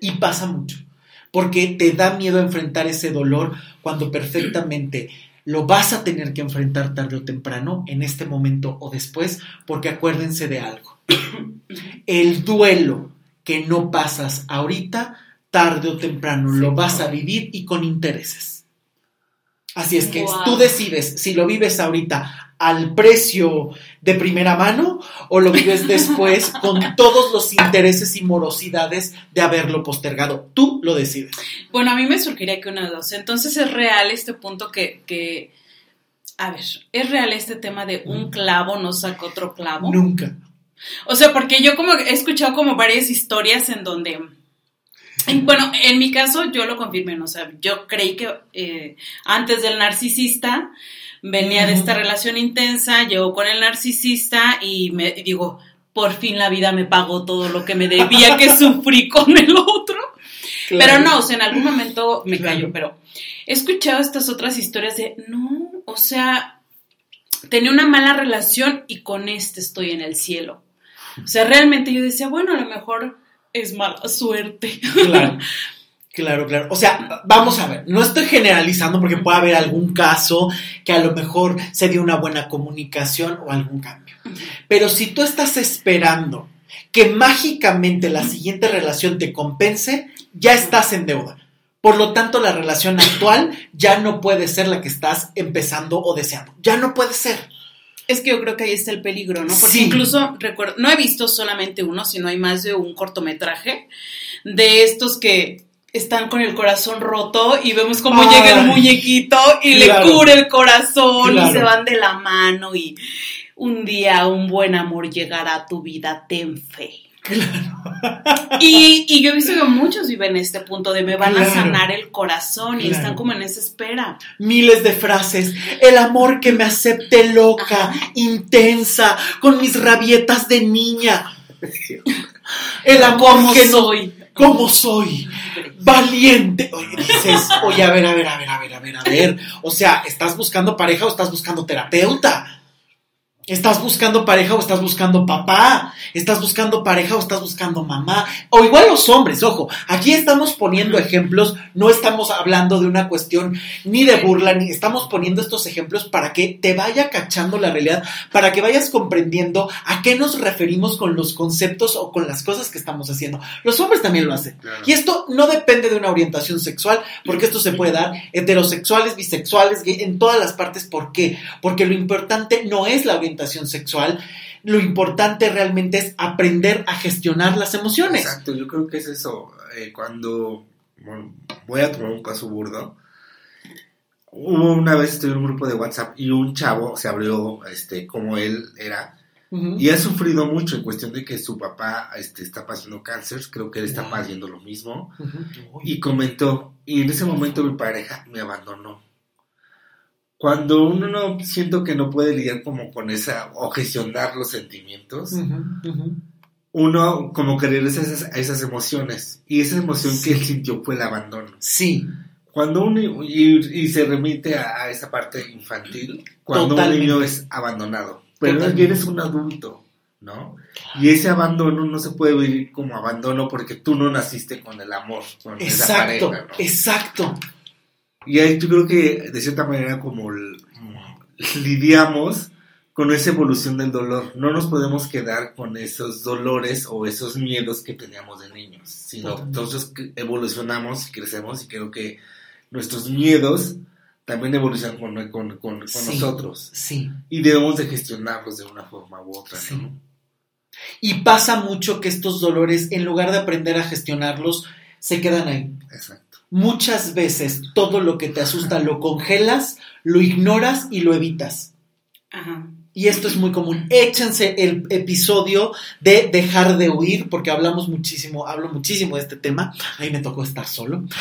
Y pasa mucho, porque te da miedo enfrentar ese dolor cuando perfectamente lo vas a tener que enfrentar tarde o temprano, en este momento o después, porque acuérdense de algo. El duelo que no pasas ahorita, tarde o temprano lo vas a vivir y con intereses. Así es que tú decides si lo vives ahorita al precio de primera mano o lo vives después con todos los intereses y morosidades de haberlo postergado. Tú lo decides. Bueno, a mí me surgiría que una de dos. Entonces es real este punto que, que, a ver, ¿es real este tema de un clavo no saca otro clavo? Nunca. O sea, porque yo como he escuchado como varias historias en donde... Bueno, en mi caso yo lo confirmé, ¿no? o sea, yo creí que eh, antes del narcisista venía de esta relación intensa, llegó con el narcisista y me digo, por fin la vida me pagó todo lo que me debía que sufrí con el otro. Pero no, o sea, en algún momento me cayó, pero he escuchado estas otras historias de, no, o sea, tenía una mala relación y con este estoy en el cielo. O sea, realmente yo decía, bueno, a lo mejor es mala suerte. Claro. Claro, claro. O sea, vamos a ver, no estoy generalizando porque puede haber algún caso que a lo mejor se dio una buena comunicación o algún cambio. Pero si tú estás esperando que mágicamente la siguiente relación te compense, ya estás en deuda. Por lo tanto, la relación actual ya no puede ser la que estás empezando o deseando. Ya no puede ser. Es que yo creo que ahí está el peligro, ¿no? Porque incluso, recuerdo, no he visto solamente uno, sino hay más de un cortometraje de estos que están con el corazón roto y vemos cómo llega el muñequito y le cubre el corazón y se van de la mano y un día un buen amor llegará a tu vida, ten fe. Claro. Y, yo he visto que muchos viven este punto de me van a sanar el corazón y están como en esa espera. Miles de frases. El amor que me acepte loca, intensa, con mis rabietas de niña. El amor que soy. ¿Cómo soy? Valiente. Oye, dices, oye, a ver, a ver, a ver, a ver, a ver, a ver. O sea, ¿estás buscando pareja o estás buscando terapeuta? ¿Estás buscando pareja o estás buscando papá? ¿Estás buscando pareja o estás buscando mamá? O igual los hombres, ojo, aquí estamos poniendo ejemplos, no estamos hablando de una cuestión ni de burla, ni estamos poniendo estos ejemplos para que te vaya cachando la realidad, para que vayas comprendiendo a qué nos referimos con los conceptos o con las cosas que estamos haciendo. Los hombres también lo hacen. Y esto no depende de una orientación sexual, porque esto se puede dar heterosexuales, bisexuales, en todas las partes. ¿Por qué? Porque lo importante no es la orientación orientación sexual, lo importante realmente es aprender a gestionar las emociones. Exacto, yo creo que es eso. Eh, cuando bueno, voy a tomar un caso burdo. Hubo una vez estuve en un grupo de WhatsApp y un chavo se abrió este como él era y ha sufrido mucho en cuestión de que su papá este, está pasando cáncer, creo que él está padeciendo lo mismo y comentó y en ese momento mi pareja me abandonó. Cuando uno no siento que no puede lidiar como con esa o gestionar los sentimientos, Ujú, ujú. uno como que regresa a esas, a esas emociones y esa emoción Sí. que él sintió fue el abandono. Sí, Cuando uno, y, y se remite a, a esa parte infantil, cuando Totalmente. un niño es abandonado, pero Totalmente. eres un adulto, ¿no? Y ese abandono no se puede vivir como abandono porque tú no naciste con el amor, con esa exacto, pareja, ¿no? exacto. Y ahí yo creo que de cierta manera como lidiamos con esa evolución del dolor. No nos podemos quedar con esos dolores o esos miedos que teníamos de niños, sino nosotros que evolucionamos y crecemos y creo que nuestros miedos también evolucionan con, con- con- con Sí. nosotros Sí. y debemos de gestionarlos de una forma u otra. Sí. ¿no? Y pasa mucho que estos dolores, en lugar de aprender a gestionarlos, se quedan ahí. Exacto. Muchas veces todo lo que te asusta lo congelas, lo ignoras y lo evitas. Ajá. Y esto es muy común. Échense el episodio de dejar de huir, porque hablamos muchísimo, hablo muchísimo de este tema. Ahí me tocó estar solo.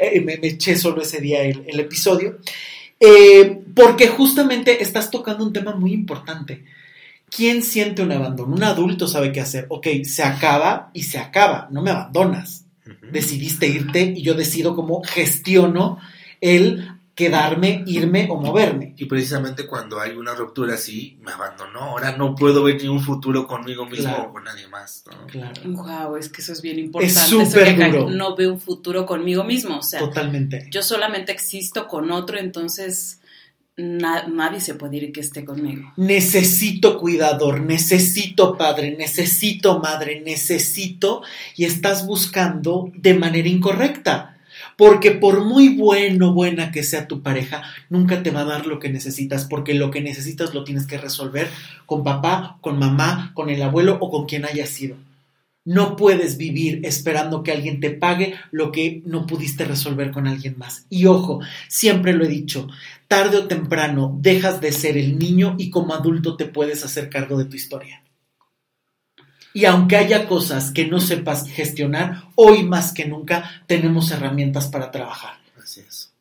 Este, me, me eché solo ese día el, el episodio. Eh, porque justamente estás tocando un tema muy importante. ¿Quién siente un abandono? Un adulto sabe qué hacer. Ok, se acaba y se acaba. No me abandonas. Decidiste irte y yo decido cómo gestiono el quedarme, irme o moverme. Y precisamente cuando hay una ruptura así, me abandonó. Ahora no puedo ver ni un futuro conmigo mismo Claro. o con nadie más. ¿no? Claro. Wow, es que eso es bien importante. Es súper duro. no veo un futuro conmigo mismo. O sea, Totalmente. yo solamente existo con otro, entonces na- nadie se puede ir que esté conmigo. Necesito cuidador, necesito padre, necesito madre, necesito y estás buscando de manera incorrecta. Porque por muy bueno, buena que sea tu pareja, nunca te va a dar lo que necesitas, porque lo que necesitas lo tienes que resolver con papá, con mamá, con el abuelo o con quien haya sido. No puedes vivir esperando que alguien te pague lo que no pudiste resolver con alguien más. Y ojo, siempre lo he dicho, tarde o temprano dejas de ser el niño y como adulto te puedes hacer cargo de tu historia. Y aunque haya cosas que no sepas gestionar, hoy más que nunca tenemos herramientas para trabajar. Así es.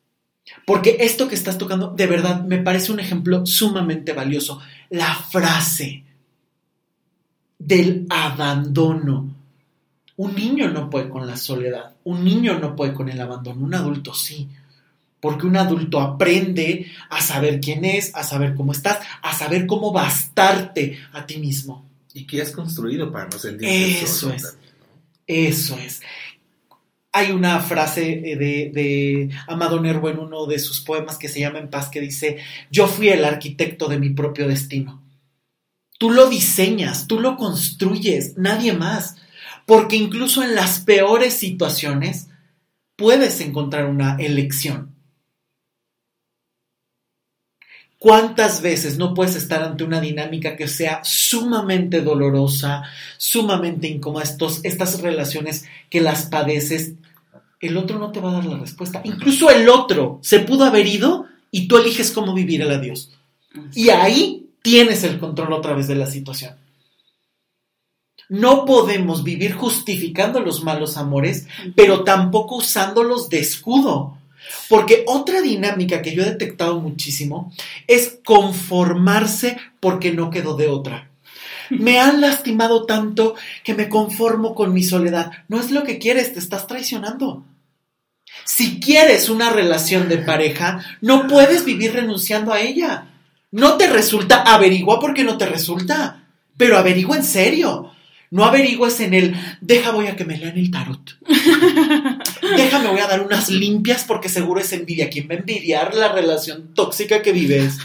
Porque esto que estás tocando, de verdad, me parece un ejemplo sumamente valioso. La frase del abandono. Un niño no puede con la soledad, un niño no puede con el abandono, un adulto sí. Porque un adulto aprende a saber quién es, a saber cómo estás, a saber cómo bastarte a ti mismo. Y que has construido para no sentirte Eso es. también, ¿no? Eso es. Hay una frase eh, de, de Amado Nervo en uno de sus poemas que se llama En paz que dice, yo fui el arquitecto de mi propio destino. Tú lo diseñas, tú lo construyes, nadie más. Porque incluso en las peores situaciones puedes encontrar una elección. ¿Cuántas veces no puedes estar ante una dinámica que sea sumamente dolorosa, sumamente incómoda, estos, estas relaciones que las padeces? El otro no te va a dar la respuesta. Incluso el otro se pudo haber ido y tú eliges cómo vivir el adiós. Y ahí tienes el control otra vez de la situación. No podemos vivir justificando los malos amores, pero tampoco usándolos de escudo. Porque otra dinámica que yo he detectado muchísimo es conformarse porque no quedó de otra. Me han lastimado tanto que me conformo con mi soledad. No es lo que quieres, te estás traicionando. Si quieres una relación de pareja, no puedes vivir renunciando a ella. No te resulta, averigua porque no te resulta, pero averigua en serio. No averigües en el, deja voy a que me lean el tarot. Déjame voy a dar unas limpias porque seguro es envidia. ¿Quién va a envidiar la relación tóxica que vives?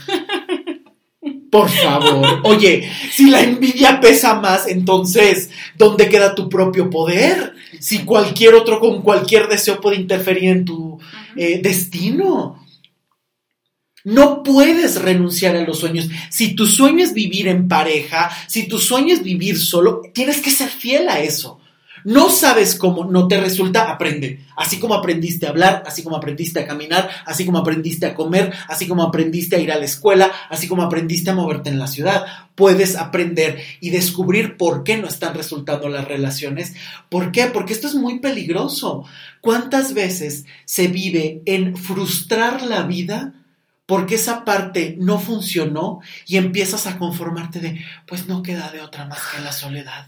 Por favor. Oye, si la envidia pesa más, entonces, ¿dónde queda tu propio poder? Si cualquier otro con cualquier deseo puede interferir en tu eh, destino. No puedes renunciar a los sueños. Si tu sueño es vivir en pareja, si tu sueño es vivir solo, tienes que ser fiel a eso. No sabes cómo, no te resulta, aprende. Así como aprendiste a hablar, así como aprendiste a caminar, así como aprendiste a comer, así como aprendiste a ir a la escuela, así como aprendiste a moverte en la ciudad. Puedes aprender y descubrir por qué no están resultando las relaciones. ¿Por qué? Porque esto es muy peligroso. ¿Cuántas veces se vive en frustrar la vida? Porque esa parte no funcionó y empiezas a conformarte de, pues no queda de otra más que la soledad.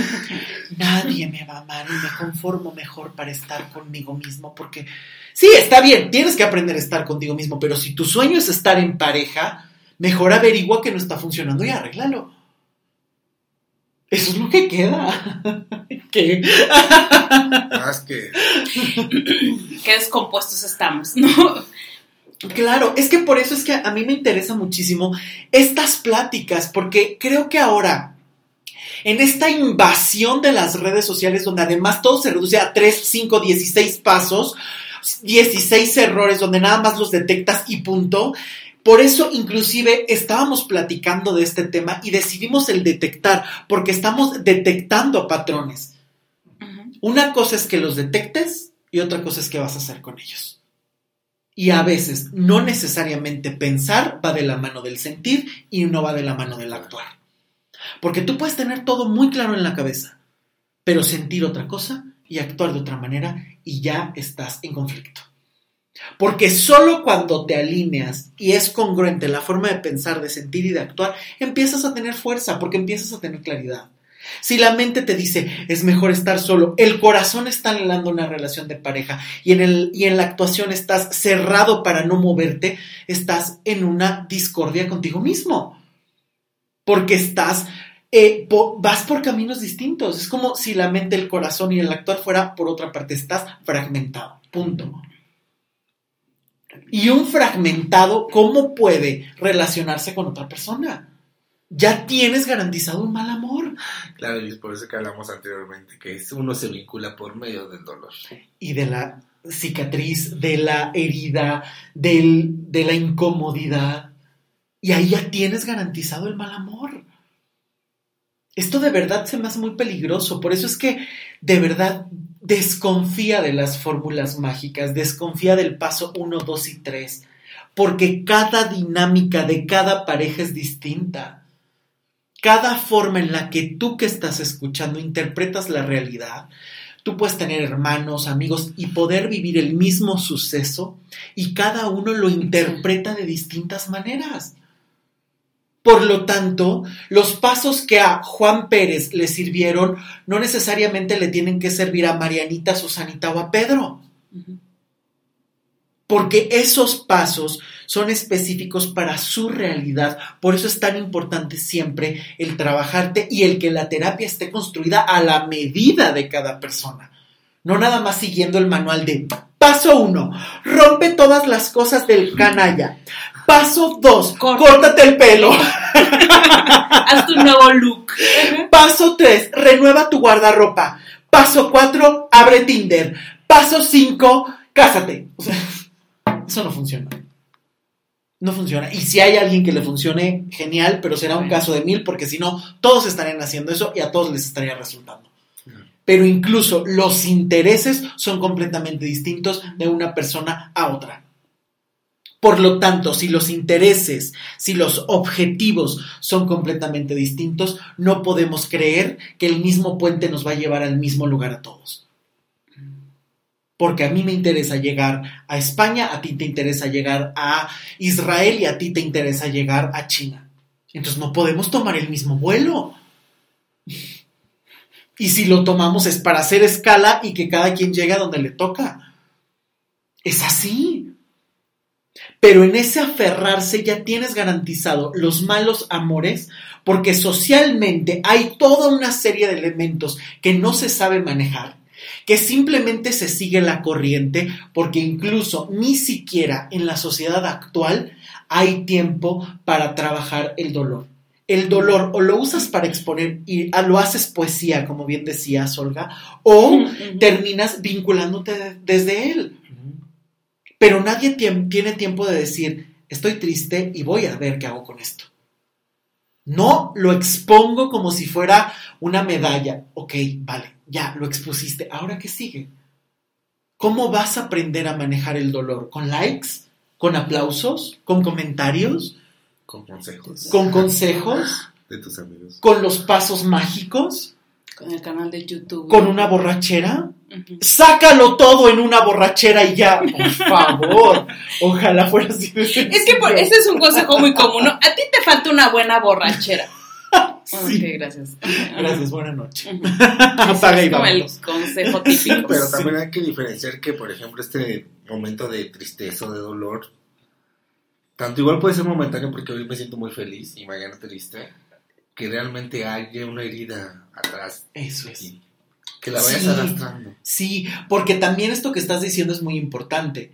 Nadie me va a amar y me conformo mejor para estar conmigo mismo, porque sí, está bien, tienes que aprender a estar contigo mismo, pero si tu sueño es estar en pareja, mejor averigua que no está funcionando y arréglalo. Eso es lo que queda. ¿Qué? Más que... Qué descompuestos estamos, ¿no? Claro, es que por eso es que a mí me interesa muchísimo estas pláticas, porque creo que ahora, en esta invasión de las redes sociales, donde además todo se reduce a 3, 5, 16 pasos, 16 errores, donde nada más los detectas y punto, por eso inclusive estábamos platicando de este tema y decidimos el detectar, porque estamos detectando patrones. Una cosa es que los detectes y otra cosa es qué vas a hacer con ellos. Y a veces no necesariamente pensar va de la mano del sentir y no va de la mano del actuar. Porque tú puedes tener todo muy claro en la cabeza, pero sentir otra cosa y actuar de otra manera y ya estás en conflicto. Porque solo cuando te alineas y es congruente la forma de pensar, de sentir y de actuar, empiezas a tener fuerza, porque empiezas a tener claridad. Si la mente te dice es mejor estar solo, el corazón está anhelando una relación de pareja y en, el, y en la actuación estás cerrado para no moverte, estás en una discordia contigo mismo. Porque estás, eh, vas por caminos distintos. Es como si la mente, el corazón y el actuar fuera por otra parte, estás fragmentado. Punto. Y un fragmentado, ¿cómo puede relacionarse con otra persona? Ya tienes garantizado un mal amor. Claro, y es por eso que hablamos anteriormente, que uno se vincula por medio del dolor. Y de la cicatriz, de la herida, del, de la incomodidad. Y ahí ya tienes garantizado el mal amor. Esto de verdad se me hace muy peligroso. Por eso es que de verdad desconfía de las fórmulas mágicas, desconfía del paso 1, 2 y 3. Porque cada dinámica de cada pareja es distinta cada forma en la que tú que estás escuchando interpretas la realidad, tú puedes tener hermanos, amigos y poder vivir el mismo suceso y cada uno lo interpreta de distintas maneras. Por lo tanto, los pasos que a Juan Pérez le sirvieron no necesariamente le tienen que servir a Marianita, Susanita o a Pedro. Porque esos pasos son específicos para su realidad. Por eso es tan importante siempre el trabajarte y el que la terapia esté construida a la medida de cada persona. No nada más siguiendo el manual de paso uno, rompe todas las cosas del canalla. Paso dos, córtate el pelo. Haz tu nuevo look. Paso tres, renueva tu guardarropa. Paso cuatro, abre Tinder. Paso cinco, cásate. O sea, eso no funciona no funciona. Y si hay alguien que le funcione, genial, pero será un caso de mil, porque si no, todos estarían haciendo eso y a todos les estaría resultando. Pero incluso los intereses son completamente distintos de una persona a otra. Por lo tanto, si los intereses, si los objetivos son completamente distintos, no podemos creer que el mismo puente nos va a llevar al mismo lugar a todos porque a mí me interesa llegar a España, a ti te interesa llegar a Israel y a ti te interesa llegar a China. Entonces no podemos tomar el mismo vuelo. Y si lo tomamos es para hacer escala y que cada quien llegue a donde le toca. Es así. Pero en ese aferrarse ya tienes garantizado los malos amores porque socialmente hay toda una serie de elementos que no se sabe manejar que simplemente se sigue la corriente porque incluso ni siquiera en la sociedad actual hay tiempo para trabajar el dolor. El dolor o lo usas para exponer y lo haces poesía, como bien decía Olga, o terminas vinculándote desde él. Pero nadie tiene tiempo de decir, estoy triste y voy a ver qué hago con esto. No lo expongo como si fuera una medalla. Ok, vale, ya lo expusiste. Ahora qué sigue? ¿Cómo vas a aprender a manejar el dolor? ¿Con likes? ¿Con aplausos? ¿Con comentarios? Con consejos. ¿Con consejos? De tus amigos. ¿Con los pasos mágicos? Con el canal de YouTube. ¿Con una borrachera? Sácalo todo en una borrachera y ya, por favor. Ojalá fuera así. de Es que por- ese es un consejo muy común, ¿no? A ti te falta una buena borrachera. Sí. Ok, gracias. Gracias. Ujú. Apaga y es como el vámonos. consejo típico. Pero también hay que diferenciar que, por ejemplo, este momento de tristeza o de dolor, tanto igual puede ser momentáneo porque hoy me siento muy feliz y mañana triste, que realmente haya una herida atrás Eso de es. Que la vayas Sí. arrastrando. Sí, porque también esto que estás diciendo es muy importante.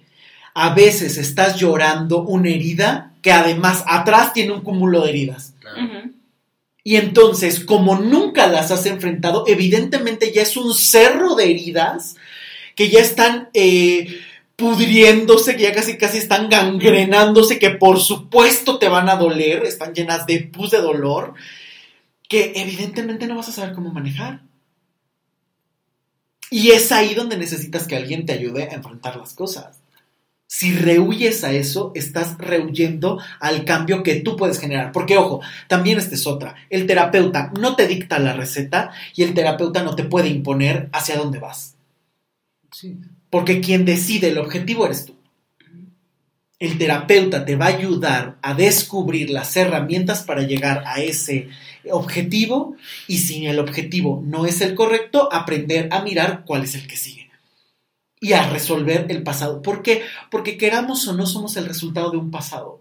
A veces estás llorando una herida que además atrás tiene un cúmulo de heridas. Claro. Y entonces, como nunca las has enfrentado, evidentemente ya es un cerro de heridas que ya están eh, pudriéndose, que ya casi casi están gangrenándose, que por supuesto te van a doler, están llenas de pus de dolor, que evidentemente no vas a saber cómo manejar. Y es ahí donde necesitas que alguien te ayude a enfrentar las cosas. Si rehuyes a eso, estás rehuyendo al cambio que tú puedes generar. Porque, ojo, también esta es otra. El terapeuta no te dicta la receta y el terapeuta no te puede imponer hacia dónde vas. Sí. Porque quien decide el objetivo eres tú. El terapeuta te va a ayudar a descubrir las herramientas para llegar a ese objetivo y si el objetivo no es el correcto, aprender a mirar cuál es el que sigue y a resolver el pasado. ¿Por qué? Porque queramos o no somos el resultado de un pasado.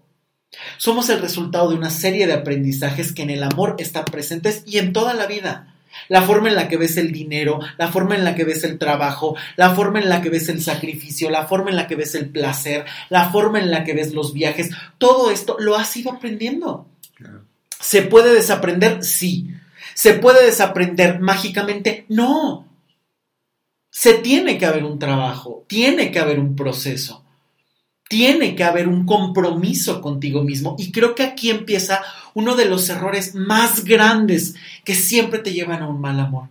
Somos el resultado de una serie de aprendizajes que en el amor están presentes y en toda la vida. La forma en la que ves el dinero, la forma en la que ves el trabajo, la forma en la que ves el sacrificio, la forma en la que ves el placer, la forma en la que ves los viajes, todo esto lo has ido aprendiendo. Claro. ¿Se puede desaprender? Sí. ¿Se puede desaprender mágicamente? No. Se tiene que haber un trabajo, tiene que haber un proceso, tiene que haber un compromiso contigo mismo. Y creo que aquí empieza uno de los errores más grandes que siempre te llevan a un mal amor.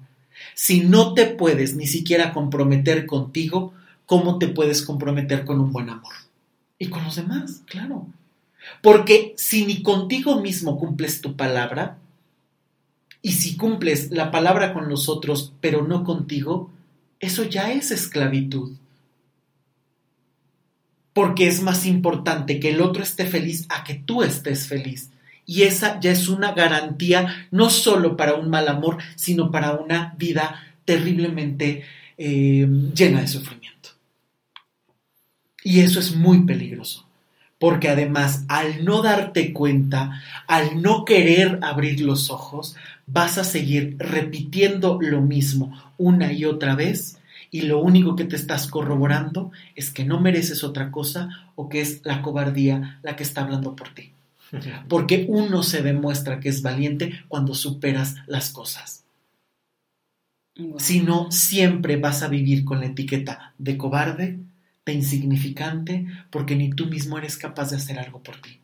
Si no te puedes ni siquiera comprometer contigo, ¿cómo te puedes comprometer con un buen amor? Y con los demás, claro. Porque si ni contigo mismo cumples tu palabra, y si cumples la palabra con los otros, pero no contigo, eso ya es esclavitud. Porque es más importante que el otro esté feliz a que tú estés feliz. Y esa ya es una garantía no solo para un mal amor, sino para una vida terriblemente eh, llena de sufrimiento. Y eso es muy peligroso, porque además al no darte cuenta, al no querer abrir los ojos, vas a seguir repitiendo lo mismo una y otra vez y lo único que te estás corroborando es que no mereces otra cosa o que es la cobardía la que está hablando por ti. Porque uno se demuestra que es valiente cuando superas las cosas. Wow. Si no, siempre vas a vivir con la etiqueta de cobarde, de insignificante, porque ni tú mismo eres capaz de hacer algo por ti.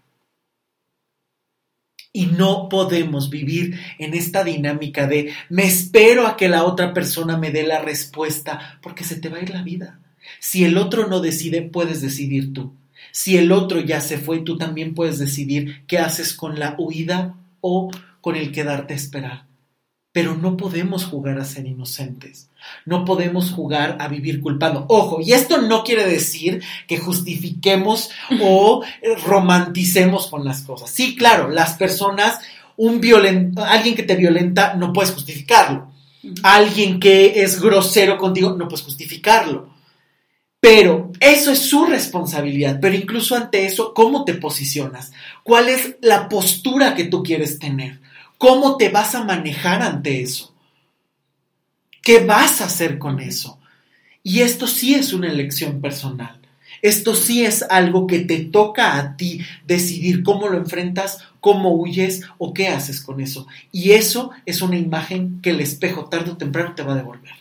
Y no podemos vivir en esta dinámica de me espero a que la otra persona me dé la respuesta, porque se te va a ir la vida. Si el otro no decide, puedes decidir tú. Si el otro ya se fue, tú también puedes decidir qué haces con la huida o con el quedarte a esperar. Pero no podemos jugar a ser inocentes. No podemos jugar a vivir culpando. Ojo, y esto no quiere decir que justifiquemos o romanticemos con las cosas. Sí, claro, las personas, un violen, alguien que te violenta, no puedes justificarlo. Alguien que es grosero contigo, no puedes justificarlo. Pero eso es su responsabilidad. Pero incluso ante eso, ¿cómo te posicionas? ¿Cuál es la postura que tú quieres tener? ¿Cómo te vas a manejar ante eso? ¿Qué vas a hacer con eso? Y esto sí es una elección personal. Esto sí es algo que te toca a ti decidir cómo lo enfrentas, cómo huyes o qué haces con eso. Y eso es una imagen que el espejo tarde o temprano te va a devolver.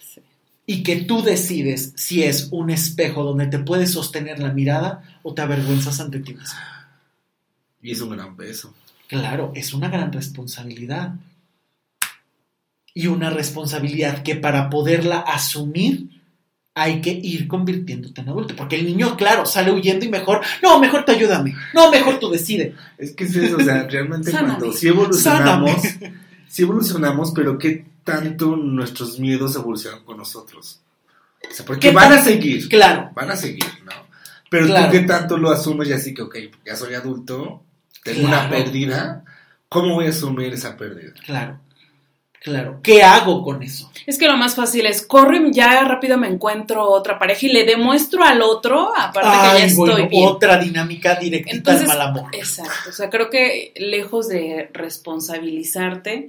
Sí. y que tú decides si es un espejo donde te puedes sostener la mirada o te avergüenzas ante ti mismo. Y es un gran peso. Claro, es una gran responsabilidad. Y una responsabilidad que para poderla asumir hay que ir convirtiéndote en adulto. Porque el niño, claro, sale huyendo y mejor, no, mejor te ayúdame. No, mejor tú decide. Es que es eso, o sea, realmente cuando sí evolucionamos, sí evolucionamos, pero qué tanto nuestros miedos evolucionan con nosotros. O sea, porque ¿Qué van a seguir, Claro, van a seguir, ¿no? Pero Claro. tú qué tanto lo asumes y así que, ok, ya soy adulto, tengo una pérdida, ¿cómo voy a asumir esa pérdida? claro, claro. ¿Qué hago con eso? Es que lo más fácil es, corro y ya rápido me encuentro otra pareja y le demuestro al otro, aparte que ya Ay, estoy bueno, bien. otra dinámica directita Entonces, al mal amor. Exacto, o sea, creo que lejos de responsabilizarte,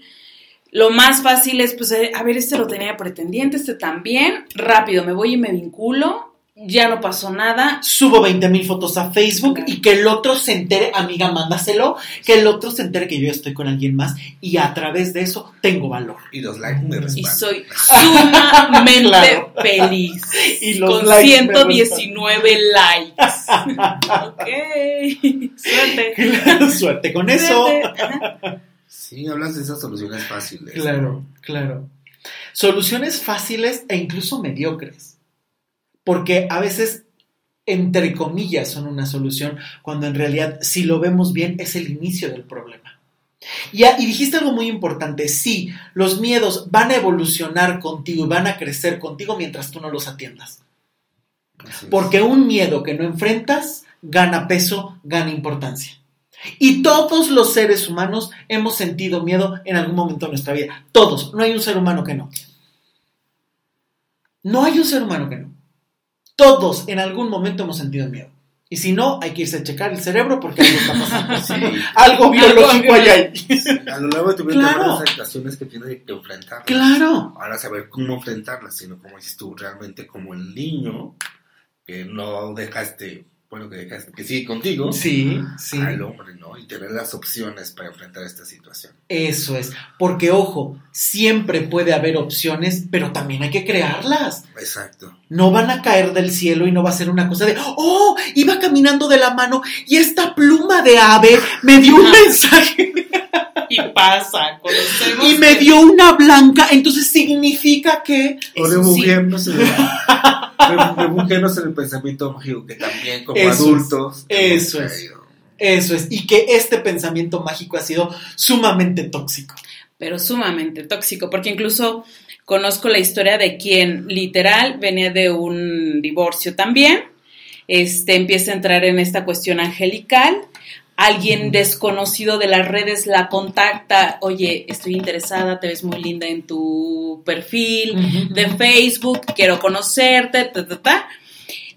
lo más fácil es, pues, eh, a ver, este lo tenía pretendiente, este también, rápido, me voy y me vinculo, ya no pasó nada, Subo 20 mil fotos a Facebook y que el otro se entere, amiga, mándaselo, que el otro se entere que yo estoy con alguien más y a través de eso tengo valor. Y los likes me y respaldan. soy sumamente Claro. feliz. Y los con likes me 119 likes. ok, suerte. Suerte con eso. Ajá. Sí, hablas de esas soluciones fáciles. Claro, claro. Soluciones fáciles e incluso mediocres. Porque a veces, entre comillas, son una solución, cuando en realidad, si lo vemos bien, es el inicio del problema. Y, y dijiste algo muy importante, sí, los miedos van a evolucionar contigo y van a crecer contigo mientras tú no los atiendas. Porque un miedo que no enfrentas gana peso, gana importancia. Y todos los seres humanos hemos sentido miedo en algún momento de nuestra vida. Todos. No hay un ser humano que no. No hay un ser humano que no. Todos en algún momento hemos sentido miedo. Y si no, hay que irse a checar el cerebro porque algo está pasando. Sí. Algo biológico hay ahí. A lo largo de tu vida Claro. hay varias situaciones que tienes que enfrentar. Claro. Ahora saber cómo enfrentarlas, sino como dices tú, realmente como el niño que no dejaste, bueno, que dejaste que sigue contigo, Sí, sí. al hombre, ¿no? Y tener las opciones para enfrentar esta situación. Eso es. Porque, ojo, siempre puede haber opciones, pero también hay que crearlas. Exacto. No van a caer del cielo y no va a ser una cosa de, oh, iba caminando de la mano y esta pluma de ave me dio un mensaje Y pasa, conocemos. y me dio una blanca, entonces significa que... O Eso sí. en, el, refugiarnos en el pensamiento mágico que también como Eso es, adultos hemos eso es. caído. Eso es, y que este pensamiento mágico ha sido sumamente tóxico. pero sumamente tóxico, porque incluso conozco la historia de quien literal venía de un divorcio también, este empieza a entrar en esta cuestión angelical, alguien desconocido de las redes la contacta, oye, estoy interesada, te ves muy linda en tu perfil de Facebook, quiero conocerte, ta, ta, ta.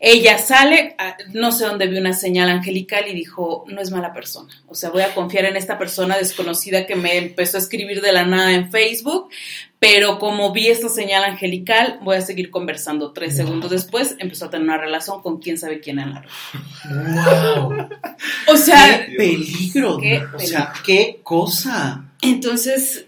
Ella sale, a- no sé dónde vio una señal angelical y dijo, no es mala persona. O sea, voy a confiar en esta persona desconocida que me empezó a escribir de la nada en Facebook, pero como vi esta señal angelical, voy a seguir conversando. Tres Wow. segundos después empezó a tener una relación con quién sabe quién en la red. ¡Wow! O sea, ¡Qué peligro! Qué O sea, qué cosa. entonces,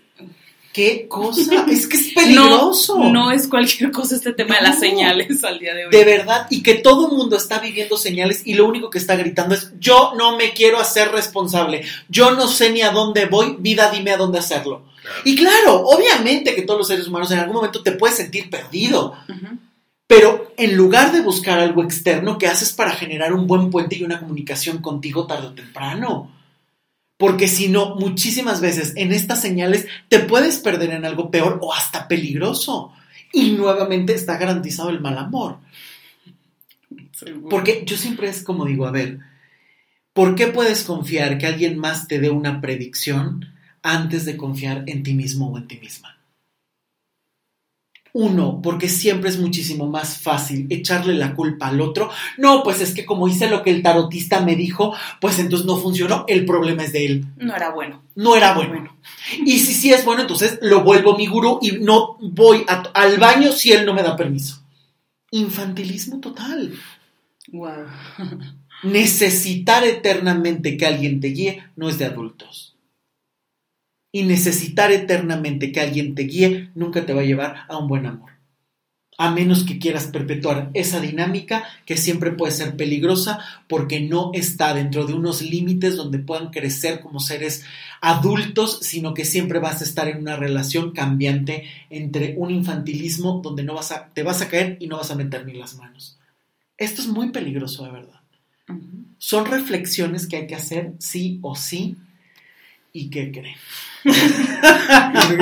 ¡Qué cosa! Es que es peligroso. no, no es cualquier cosa este tema de las señales al día de hoy. De verdad, y que todo el mundo está viviendo señales y lo único que está gritando es, yo no me quiero hacer responsable, yo no sé ni a dónde voy, vida, dime a dónde hacerlo. Claro. Y claro, obviamente que todos los seres humanos en algún momento te puedes sentir perdido, pero en lugar de buscar algo externo, ¿qué haces para generar un buen puente y una comunicación contigo tarde o temprano? Porque si no, muchísimas veces en estas señales te puedes perder en algo peor o hasta peligroso. Y nuevamente está garantizado el mal amor. Seguro. Porque yo siempre es como digo, a ver, ¿por qué puedes confiar que alguien más te dé una predicción antes de confiar en ti mismo o en ti misma? Uno, porque siempre es muchísimo más fácil echarle la culpa al otro. No, pues es que como hice lo que el tarotista me dijo, pues entonces no funcionó, el problema es de él. No era bueno. No era bueno. Y si sí es bueno, entonces lo vuelvo mi gurú y no voy a- al baño si él no me da permiso. Infantilismo total. Wow. Necesitar eternamente que alguien te guíe no es de adultos. Y necesitar eternamente que alguien te guíe nunca te va a llevar a un buen amor. a menos que quieras perpetuar esa dinámica que siempre puede ser peligrosa porque no está dentro de unos límites donde puedan crecer como seres adultos, sino que siempre vas a estar en una relación cambiante entre un infantilismo donde no vas a, te vas a caer y no vas a meter ni las manos. Esto es muy peligroso, de verdad. Son reflexiones que hay que hacer sí o sí. ¿Y qué creen?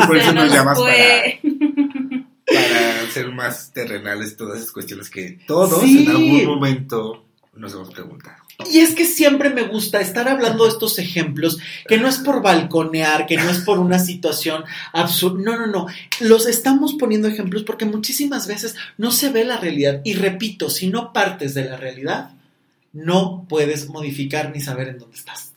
por eso nos nos llamas fue. para, para ser más terrenales todas esas cuestiones que todos Sí. en algún momento nos hemos preguntado. Y es que siempre me gusta estar hablando de estos ejemplos, que no es por balconear, que no es por una situación absurda. No, no, no. Los estamos poniendo ejemplos porque muchísimas veces no se ve la realidad. Y repito, si no partes de la realidad, no puedes modificar ni saber en dónde estás.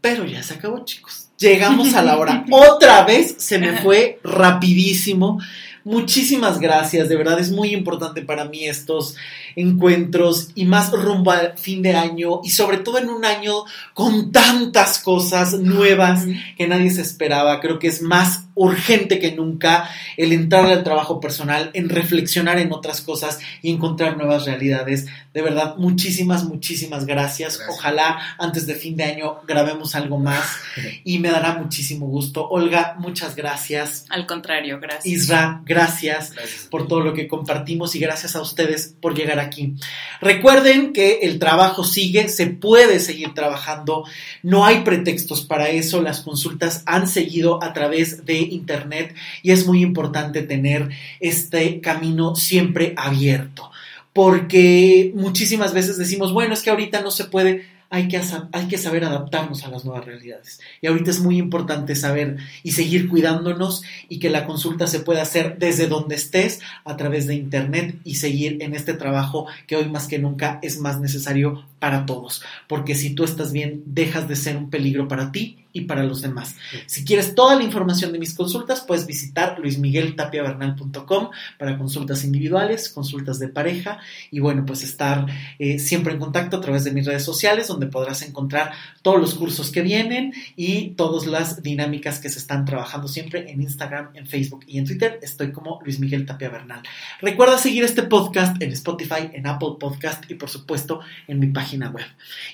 Pero ya se acabó, chicos. Llegamos a la hora. Otra vez se me fue rapidísimo. Muchísimas gracias, de verdad es muy importante para mí estos encuentros y más rumbo al fin de año y sobre todo en un año con tantas cosas nuevas que nadie se esperaba. Creo que es más urgente que nunca el entrar al trabajo personal, en reflexionar en otras cosas y encontrar nuevas realidades. De verdad, muchísimas, muchísimas gracias. Gracias. Ojalá antes de fin de año grabemos algo más y me dará muchísimo gusto. Olga, muchas gracias. Al contrario, gracias. Isra, gracias Gracias. por todo lo que compartimos y gracias a ustedes por llegar aquí. Recuerden que el trabajo sigue, se puede seguir trabajando, no hay pretextos para eso, las consultas han seguido a través de internet y es muy importante tener este camino siempre abierto, porque muchísimas veces decimos, bueno, es que ahorita no se puede, hay que, hay que saber adaptarnos a las nuevas realidades. Y ahorita es muy importante saber y seguir cuidándonos y que la consulta se pueda hacer desde donde estés a través de internet y seguir en este trabajo que hoy más que nunca es más necesario para todos. Porque si tú estás bien, dejas de ser un peligro para ti y para los demás. Si quieres toda la información de mis consultas, puedes visitar luismigueltapiavernal.com para consultas individuales, consultas de pareja y bueno, pues estar eh, siempre en contacto a través de mis redes sociales donde podrás encontrar todos los cursos que vienen y todas las dinámicas que se están trabajando siempre en Instagram, en Facebook y en Twitter. Estoy como Luis Miguel Tapia Bernal. Recuerda seguir este podcast en Spotify, en Apple Podcast y por supuesto en mi página web.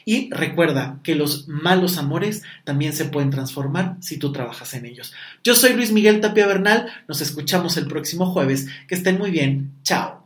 Y recuerda que los malos amores también pueden transformar si tú trabajas en ellos. Yo soy Luis Miguel Tapia Bernal, nos escuchamos el próximo jueves. Que estén muy bien. Chao.